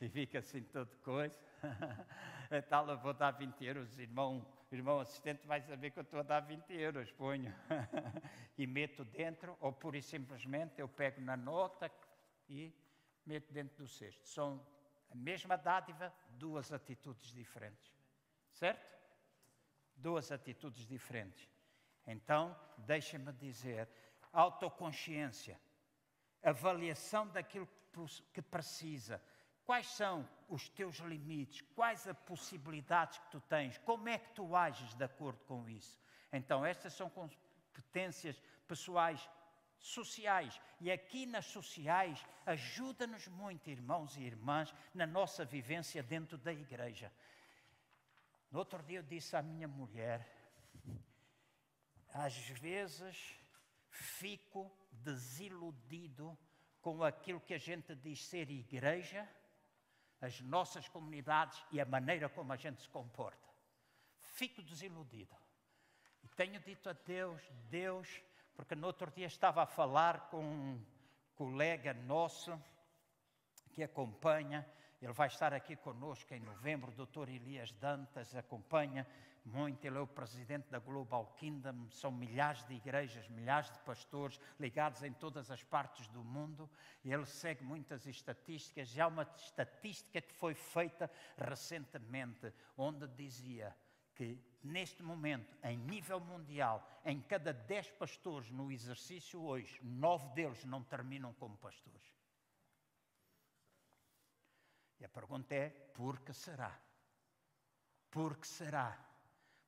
e fica assim toda coisa. Então eu vou dar 20 euros, irmão, irmão assistente vai saber que eu estou a dar 20 euros, ponho e meto dentro, ou pura e simplesmente eu pego na nota e meto dentro do cesto. São a mesma dádiva, duas atitudes diferentes. Certo? Duas atitudes diferentes. Então, deixa-me dizer, autoconsciência, avaliação daquilo que precisa. Quais são os teus limites? Quais as possibilidades que tu tens? Como é que tu ages de acordo com isso? Então, estas são competências pessoais sociais. E aqui nas sociais ajuda-nos muito, irmãos e irmãs, na nossa vivência dentro da igreja. No outro dia eu disse à minha mulher: às vezes fico desiludido com aquilo que a gente diz ser igreja, as nossas comunidades e a maneira como a gente se comporta. Fico desiludido. E tenho dito a Deus: Deus, porque no outro dia estava a falar com um colega nosso que acompanha, ele vai estar aqui conosco em novembro, o doutor Elias Dantas acompanha muito, ele é o presidente da Global Kingdom, são milhares de igrejas, milhares de pastores ligados em todas as partes do mundo, e ele segue muitas estatísticas, já uma estatística que foi feita recentemente, onde dizia que neste momento, em nível mundial, em cada dez pastores no exercício hoje, nove deles não terminam como pastores. E a pergunta é: por que será? Por que será?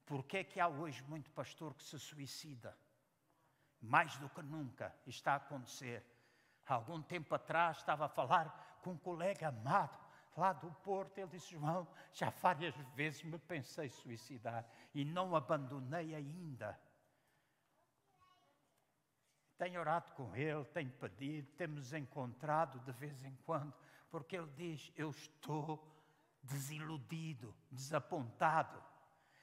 Por que é que há hoje muito pastor que se suicida? Mais do que nunca está a acontecer. Há algum tempo atrás estava a falar com um colega amado lá do Porto, ele disse: João, já várias vezes me pensei suicidar e não abandonei ainda. Tenho orado com ele, tenho pedido, temos encontrado de vez em quando, porque ele diz: Eu estou desiludido, desapontado.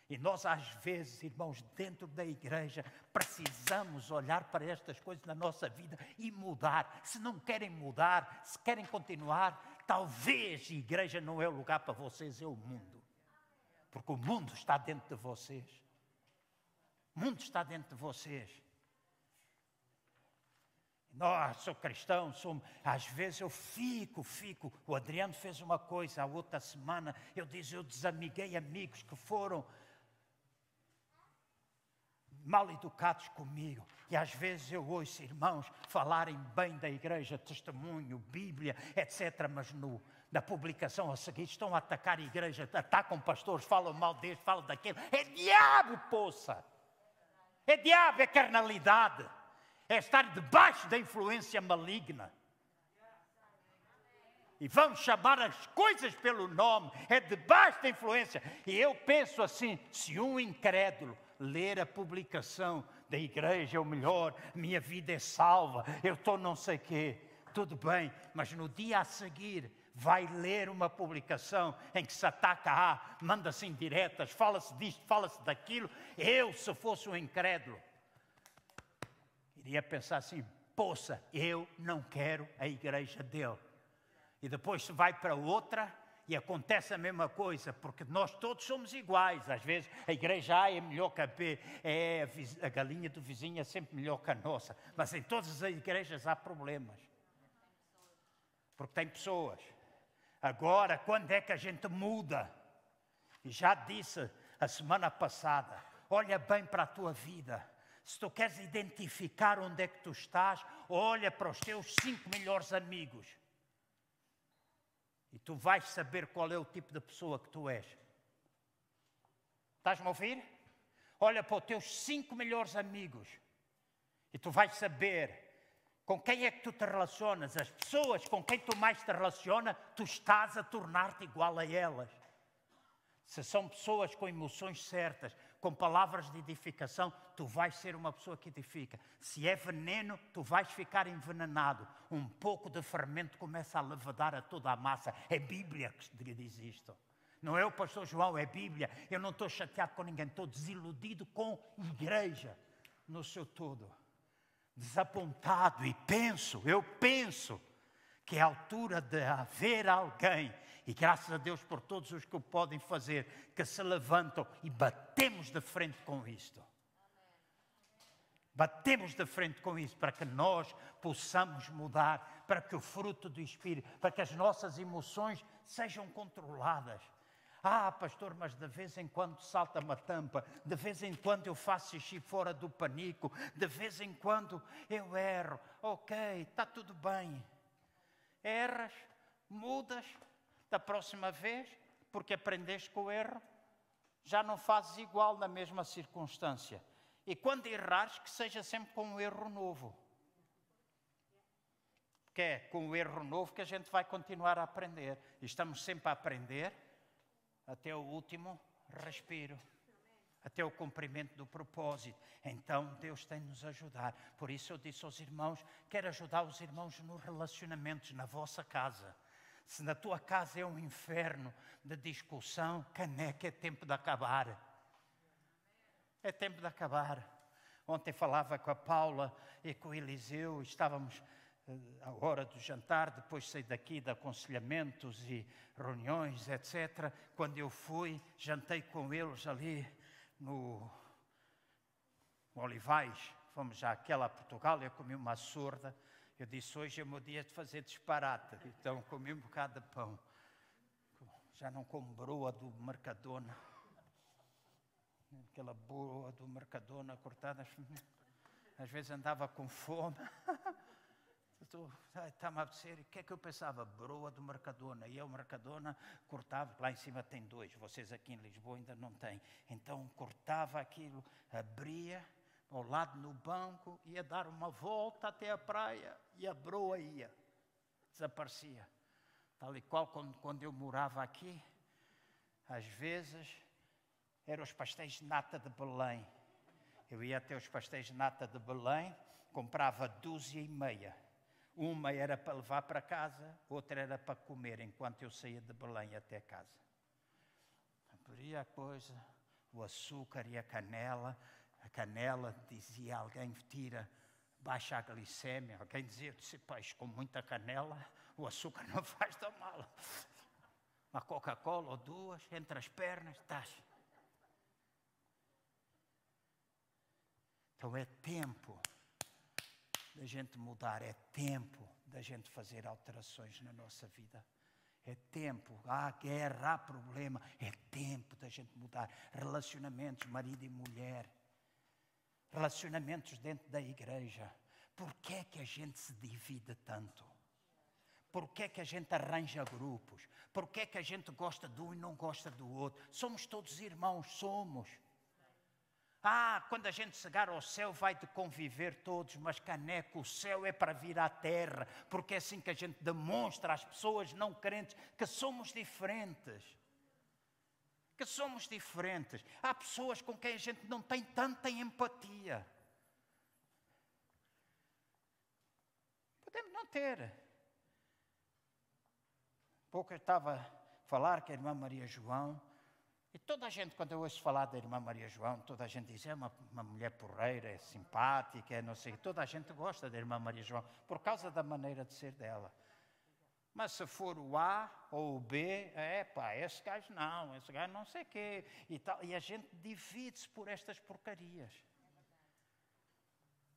E nós, às vezes, irmãos, dentro da igreja, precisamos olhar para estas coisas na nossa vida e mudar. Se não querem mudar, se querem continuar, talvez a igreja não é o lugar para vocês, é o mundo. Porque o mundo está dentro de vocês. O mundo está dentro de vocês. Nós, sou cristão, sou, às vezes eu fico, fico. O Adriano fez uma coisa a outra semana, eu disse, eu desamiguei amigos que foram mal educados comigo. E às vezes eu ouço irmãos falarem bem da igreja, testemunho, Bíblia, etc. Mas no, na publicação a seguir estão a atacar a igreja, atacam pastores, falam mal deste, falam daquele. É diabo, poça! É diabo, é carnalidade. É estar debaixo da influência maligna. E vamos chamar as coisas pelo nome, é debaixo da influência. E eu penso assim: se um incrédulo ler a publicação da igreja, ou melhor, minha vida é salva, eu estou não sei quê. Tudo bem, mas no dia a seguir vai ler uma publicação em que se ataca A, manda-se indiretas, fala-se disto, fala-se daquilo. Eu, se fosse um incrédulo, iria pensar assim: poça, eu não quero a igreja dele. E depois se vai para outra, e acontece a mesma coisa, porque nós todos somos iguais. Às vezes a igreja A é melhor que a B, é a, galinha do vizinho é sempre melhor que a nossa. Mas em todas as igrejas há problemas. Porque tem pessoas. Agora, quando é que a gente muda? E já disse a semana passada: olha bem para a tua vida. Se tu queres identificar onde é que tu estás, olha para os teus cinco melhores amigos. E tu vais saber qual é o tipo de pessoa que tu és. Estás-me a ouvir? Olha para os teus cinco melhores amigos e tu vais saber com quem é que tu te relacionas. As pessoas com quem tu mais te relaciona, tu estás a tornar-te igual a elas. Se são pessoas com emoções certas, com palavras de edificação, tu vais ser uma pessoa que edifica. Se é veneno, tu vais ficar envenenado. Um pouco de fermento começa a levedar a toda a massa. É Bíblia que diz isto. Não é o pastor João, é Bíblia. Eu não estou chateado com ninguém, estou desiludido com igreja no seu todo. Desapontado e penso, eu penso que é a altura de haver alguém e graças a Deus por todos os que o podem fazer, que se levantam e batemos de frente com isto. Batemos de frente com isso para que nós possamos mudar, para que o fruto do Espírito, para que as nossas emoções sejam controladas. Ah, pastor, mas de vez em quando salta uma tampa, de vez em quando eu faço xixi fora do panico, de vez em quando eu erro. Ok, está tudo bem. Erras, mudas, da próxima vez, porque aprendeste com o erro, já não fazes igual na mesma circunstância. E quando errares, que seja sempre com um erro novo. Porque é com o erro novo que a gente vai continuar a aprender. E estamos sempre a aprender até o último respiro até o cumprimento do propósito. Então Deus tem de nos ajudar. Por isso eu disse aos irmãos: quero ajudar os irmãos nos relacionamentos na vossa casa. Se na tua casa é um inferno de discussão, caneca, é tempo de acabar. É tempo de acabar. Ontem falava com a Paula e com o Eliseu, estávamos eh, à hora do jantar, depois saí daqui de aconselhamentos e reuniões, etc. Quando eu fui, jantei com eles ali no Olivais, fomos já àquela a Portugal, eu comi uma surda eu disse: hoje é meu dia de fazer disparate. Então comi um bocado de pão. Já não como broa do Mercadona. Aquela broa do Mercadona cortada. Às vezes andava com fome. Está-me a dizer, o que é que eu pensava? Broa do Mercadona. E eu, Mercadona, cortava, lá em cima tem dois, vocês aqui em Lisboa ainda não têm. Então cortava aquilo, abria ao lado no banco, ia dar uma volta até a praia e a broa ia, desaparecia. Tal e qual quando, quando eu morava aqui, às vezes eram os pastéis de nata de Belém. Eu ia até os pastéis de nata de Belém, comprava dúzia e meia. Uma era para levar para casa, outra era para comer enquanto eu saía de Belém até casa. Abria a coisa, o açúcar e a canela, a canela, dizia alguém, tira, baixa a glicemia. Alguém dizia, disse, peixe com muita canela, o açúcar não faz tão mal. Uma Coca-Cola ou duas, entre as pernas, estás. Então é tempo da gente mudar, é tempo da gente fazer alterações na nossa vida. É tempo, há guerra, há problema, é tempo da gente mudar. Relacionamentos, marido e mulher relacionamentos dentro da igreja. Por que é que a gente se divide tanto? Por que é que a gente arranja grupos? Por que é que a gente gosta de um e não gosta do outro? Somos todos irmãos, somos. Ah, quando a gente chegar ao céu vai de conviver todos, mas caneco, o céu é para vir à terra, porque é assim que a gente demonstra às pessoas não crentes que somos diferentes que somos diferentes. Há pessoas com quem a gente não tem tanta empatia. Podemos não ter. Pouco eu estava a falar com a irmã Maria João, e toda a gente, quando eu ouço falar da irmã Maria João, toda a gente diz, é uma, uma mulher porreira, é simpática, é não sei, toda a gente gosta da irmã Maria João, por causa da maneira de ser dela. Mas se for o A ou o B, é pá, esse gajo não, esse gajo não sei o quê. E, tal, e a gente divide-se por estas porcarias.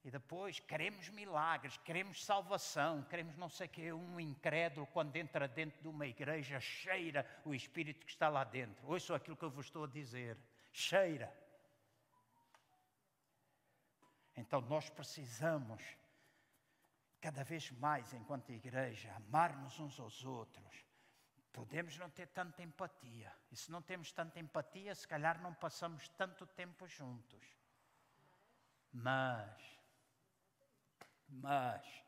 E depois queremos milagres, queremos salvação, queremos não sei o quê. Um incrédulo, quando entra dentro de uma igreja, cheira o Espírito que está lá dentro. Ouçam aquilo que eu vos estou a dizer. Cheira. Então nós precisamos cada vez mais, enquanto igreja, amar-nos uns aos outros. Podemos não ter tanta empatia. E se não temos tanta empatia, se calhar não passamos tanto tempo juntos. Mas, mas,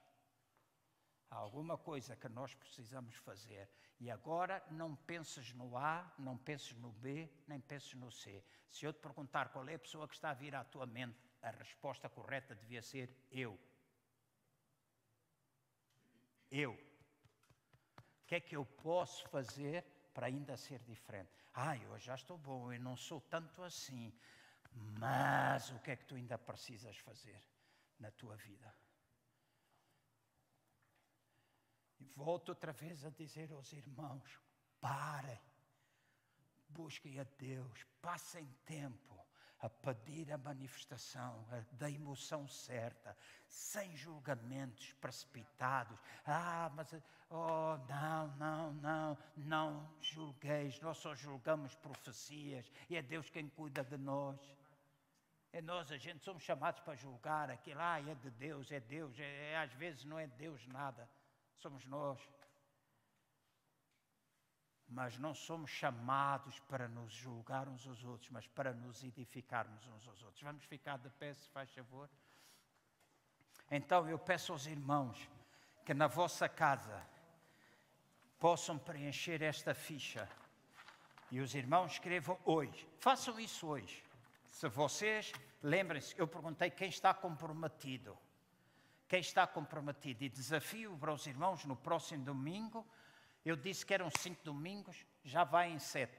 Há alguma coisa que nós precisamos fazer. E agora não penses no A, não penses no B, nem penses no C. Se eu te perguntar qual é a pessoa que está a vir à tua mente, a resposta correta devia ser eu. Eu. O que é que eu posso fazer para ainda ser diferente? Ah, eu já estou bom, eu não sou tanto assim. Mas o que é que tu ainda precisas fazer na tua vida? E volto outra vez a dizer aos irmãos: parem, busquem a Deus, passem tempo a pedir a manifestação da emoção certa, sem julgamentos precipitados. Ah, mas, oh, não, não, não, não julgueis, nós só julgamos profecias e é Deus quem cuida de nós. É nós, a gente, somos chamados para julgar aquilo, ah, é de Deus, é Deus, é, é, às vezes não é Deus nada, somos nós. Mas não somos chamados para nos julgar uns aos outros, mas para nos edificarmos uns aos outros. Vamos ficar de pé, se faz favor. Então eu peço aos irmãos que na vossa casa possam preencher esta ficha. E os irmãos escrevam hoje. Façam isso hoje. Se vocês, lembrem-se, eu perguntei quem está comprometido. Quem está comprometido? E desafio para os irmãos no próximo domingo eu disse que eram cinco domingos, já vai em sete.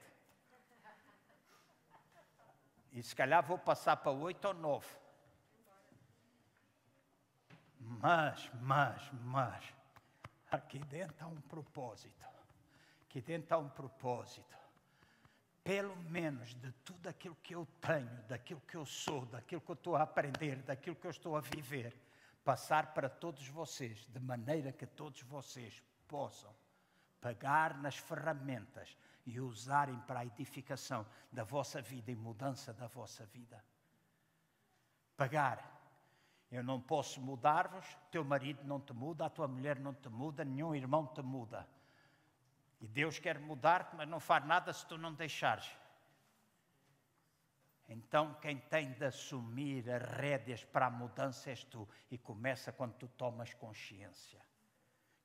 E se calhar vou passar para oito ou nove. Mas, mas, mas, aqui dentro há um propósito. Aqui dentro há um propósito. Pelo menos de tudo aquilo que eu tenho, daquilo que eu sou, daquilo que eu estou a aprender, daquilo que eu estou a viver, passar para todos vocês, de maneira que todos vocês possam pegar nas ferramentas e usarem para a edificação da vossa vida e mudança da vossa vida. Pagar. Eu não posso mudar-vos, teu marido não te muda, a tua mulher não te muda, nenhum irmão te muda. E Deus quer mudar-te, mas não faz nada se tu não deixares. Então, quem tem de assumir as rédeas para a mudança és tu. E começa quando tu tomas consciência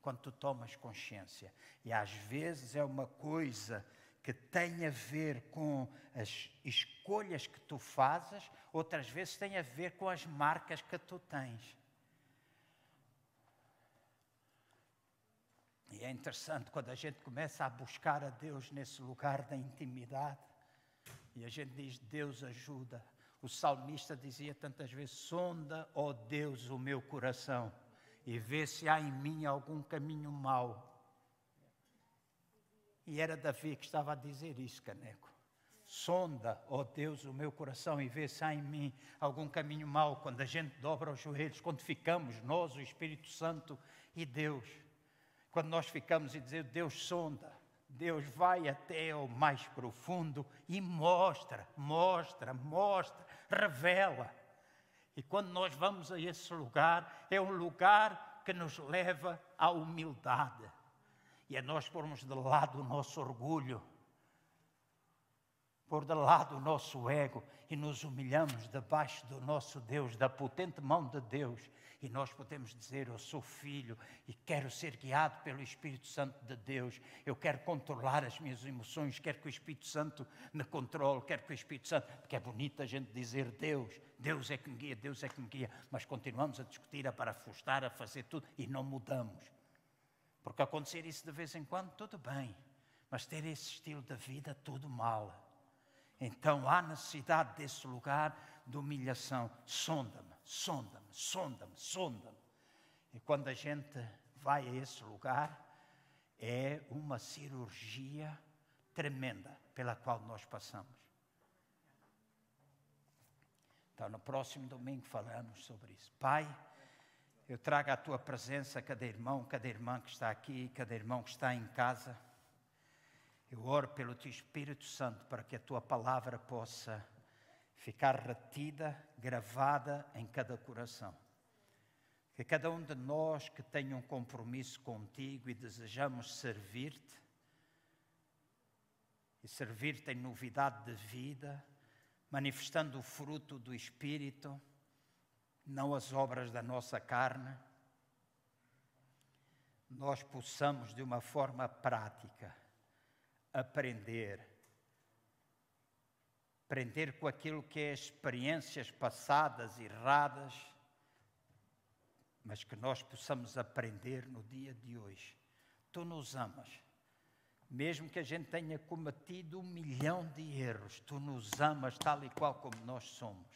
quando tu tomas consciência. E às vezes é uma coisa que tem a ver com as escolhas que tu fazes, outras vezes tem a ver com as marcas que tu tens. E é interessante quando a gente começa a buscar a Deus nesse lugar da intimidade, e a gente diz: Deus ajuda. O salmista dizia tantas vezes: sonda, ó oh Deus, o meu coração e vê se há em mim algum caminho mau. E era Davi que estava a dizer isso, Caneco. Sonda, ó oh Deus, o meu coração e vê se há em mim algum caminho mau. Quando a gente dobra os joelhos, quando ficamos, nós, o Espírito Santo e Deus. Quando nós ficamos e dizemos, Deus sonda, Deus vai até o mais profundo e mostra, mostra, mostra, revela. E quando nós vamos a esse lugar, é um lugar que nos leva à humildade. E é nós pormos de lado o nosso orgulho, pôr de lado o nosso ego e nos humilhamos debaixo do nosso Deus, da potente mão de Deus e nós podemos dizer: Eu sou filho e quero ser guiado pelo Espírito Santo de Deus. Eu quero controlar as minhas emoções, quero que o Espírito Santo me controle, quero que o Espírito Santo. Porque é bonito a gente dizer Deus, Deus é que me guia, Deus é que me guia, mas continuamos a discutir, a parafustar, a fazer tudo e não mudamos. Porque acontecer isso de vez em quando, tudo bem, mas ter esse estilo de vida, tudo mal. Então há necessidade desse lugar de humilhação. Sonda-me sonda-me, sonda-me, sonda-me. E quando a gente vai a esse lugar, é uma cirurgia tremenda pela qual nós passamos. Então, no próximo domingo falamos sobre isso. Pai, eu trago à tua presença cada irmão, cada irmã que está aqui, cada irmão que está em casa. Eu oro pelo teu Espírito Santo para que a tua palavra possa ficar retida, gravada em cada coração. Que cada um de nós que tenha um compromisso contigo e desejamos servir-te, e servir-te em novidade de vida, manifestando o fruto do Espírito, não as obras da nossa carne, nós possamos, de uma forma prática, aprender. Aprender com aquilo que é experiências passadas, erradas, mas que nós possamos aprender no dia de hoje. Tu nos amas. Mesmo que a gente tenha cometido um milhão de erros, tu nos amas tal e qual como nós somos.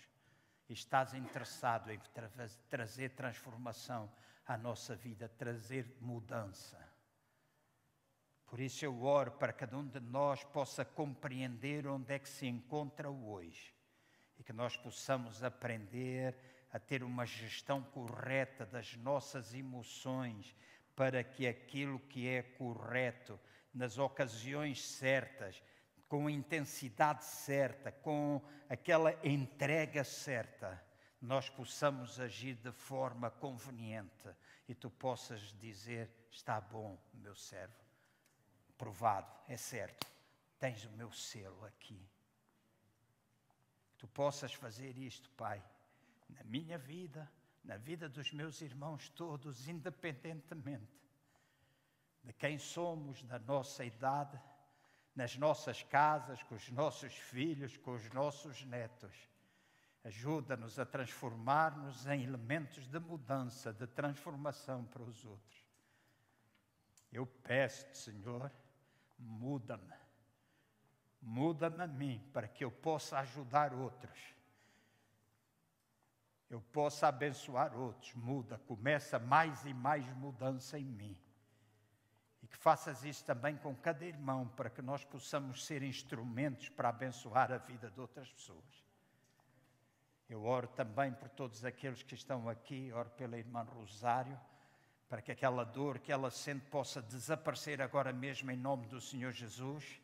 E estás interessado em tra trazer transformação à nossa vida, trazer mudança. Por isso eu oro para que cada um de nós possa compreender onde é que se encontra hoje e que nós possamos aprender a ter uma gestão correta das nossas emoções para que aquilo que é correto, nas ocasiões certas, com intensidade certa, com aquela entrega certa, nós possamos agir de forma conveniente. E tu possas dizer: está bom, meu servo provado, é certo, tens o meu selo aqui. Tu possas fazer isto, Pai, na minha vida, na vida dos meus irmãos todos, independentemente de quem somos, da nossa idade, nas nossas casas, com os nossos filhos, com os nossos netos. Ajuda-nos a transformar-nos em elementos de mudança, de transformação para os outros. Eu peço-te, Senhor, muda-me. Muda-me a mim para que eu possa ajudar outros. Eu possa abençoar outros. Muda, começa mais e mais mudança em mim. E que faças isso também com cada irmão, para que nós possamos ser instrumentos para abençoar a vida de outras pessoas. Eu oro também por todos aqueles que estão aqui, oro pela irmã Rosário para que aquela dor que ela sente possa desaparecer agora mesmo em nome do Senhor Jesus.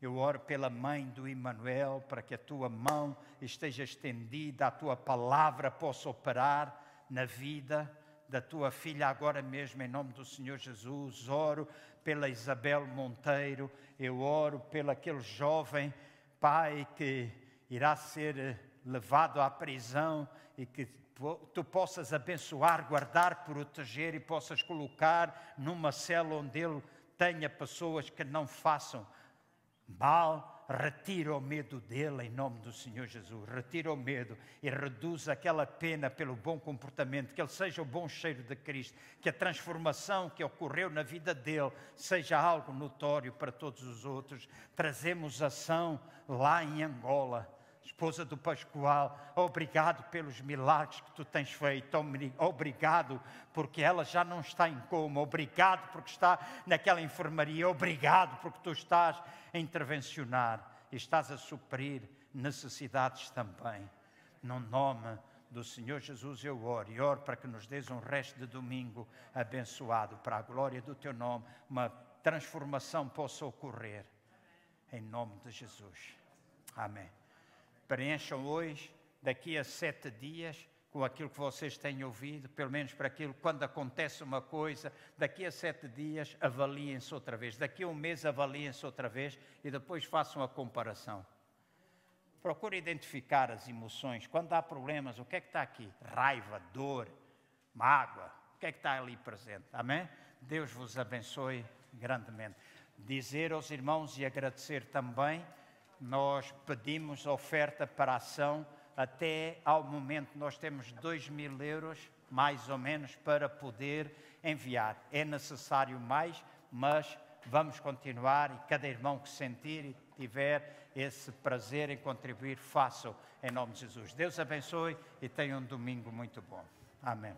Eu oro pela mãe do Emanuel, para que a tua mão esteja estendida, a tua palavra possa operar na vida da tua filha agora mesmo em nome do Senhor Jesus. Oro pela Isabel Monteiro, eu oro pelo aquele jovem pai que irá ser levado à prisão e que tu possas abençoar, guardar, proteger e possas colocar numa cela onde ele tenha pessoas que não façam mal, retira o medo dele em nome do Senhor Jesus. Retira o medo e reduz aquela pena pelo bom comportamento, que ele seja o bom cheiro de Cristo, que a transformação que ocorreu na vida dele seja algo notório para todos os outros. Trazemos ação lá em Angola esposa do Pascoal, obrigado pelos milagres que tu tens feito, obrigado porque ela já não está em coma, obrigado porque está naquela enfermaria, obrigado porque tu estás a intervencionar e estás a suprir necessidades também. No nome do Senhor Jesus eu oro e oro para que nos dês um resto de domingo abençoado, para a glória do teu nome, uma transformação possa ocorrer. Em nome de Jesus. Amém preencham hoje, daqui a sete dias, com aquilo que vocês têm ouvido, pelo menos para aquilo, quando acontece uma coisa, daqui a sete dias avaliem-se outra vez, daqui a um mês avaliem-se outra vez e depois façam a comparação. Procure identificar as emoções. Quando há problemas, o que é que está aqui? Raiva, dor, mágoa. O que é que está ali presente? Amém? Deus vos abençoe grandemente. Dizer aos irmãos e agradecer também nós pedimos oferta para ação. Até ao momento nós temos 2 mil euros, mais ou menos, para poder enviar. É necessário mais, mas vamos continuar e cada irmão que sentir e tiver esse prazer em contribuir, faça em nome de Jesus. Deus abençoe e tenha um domingo muito bom. Amém.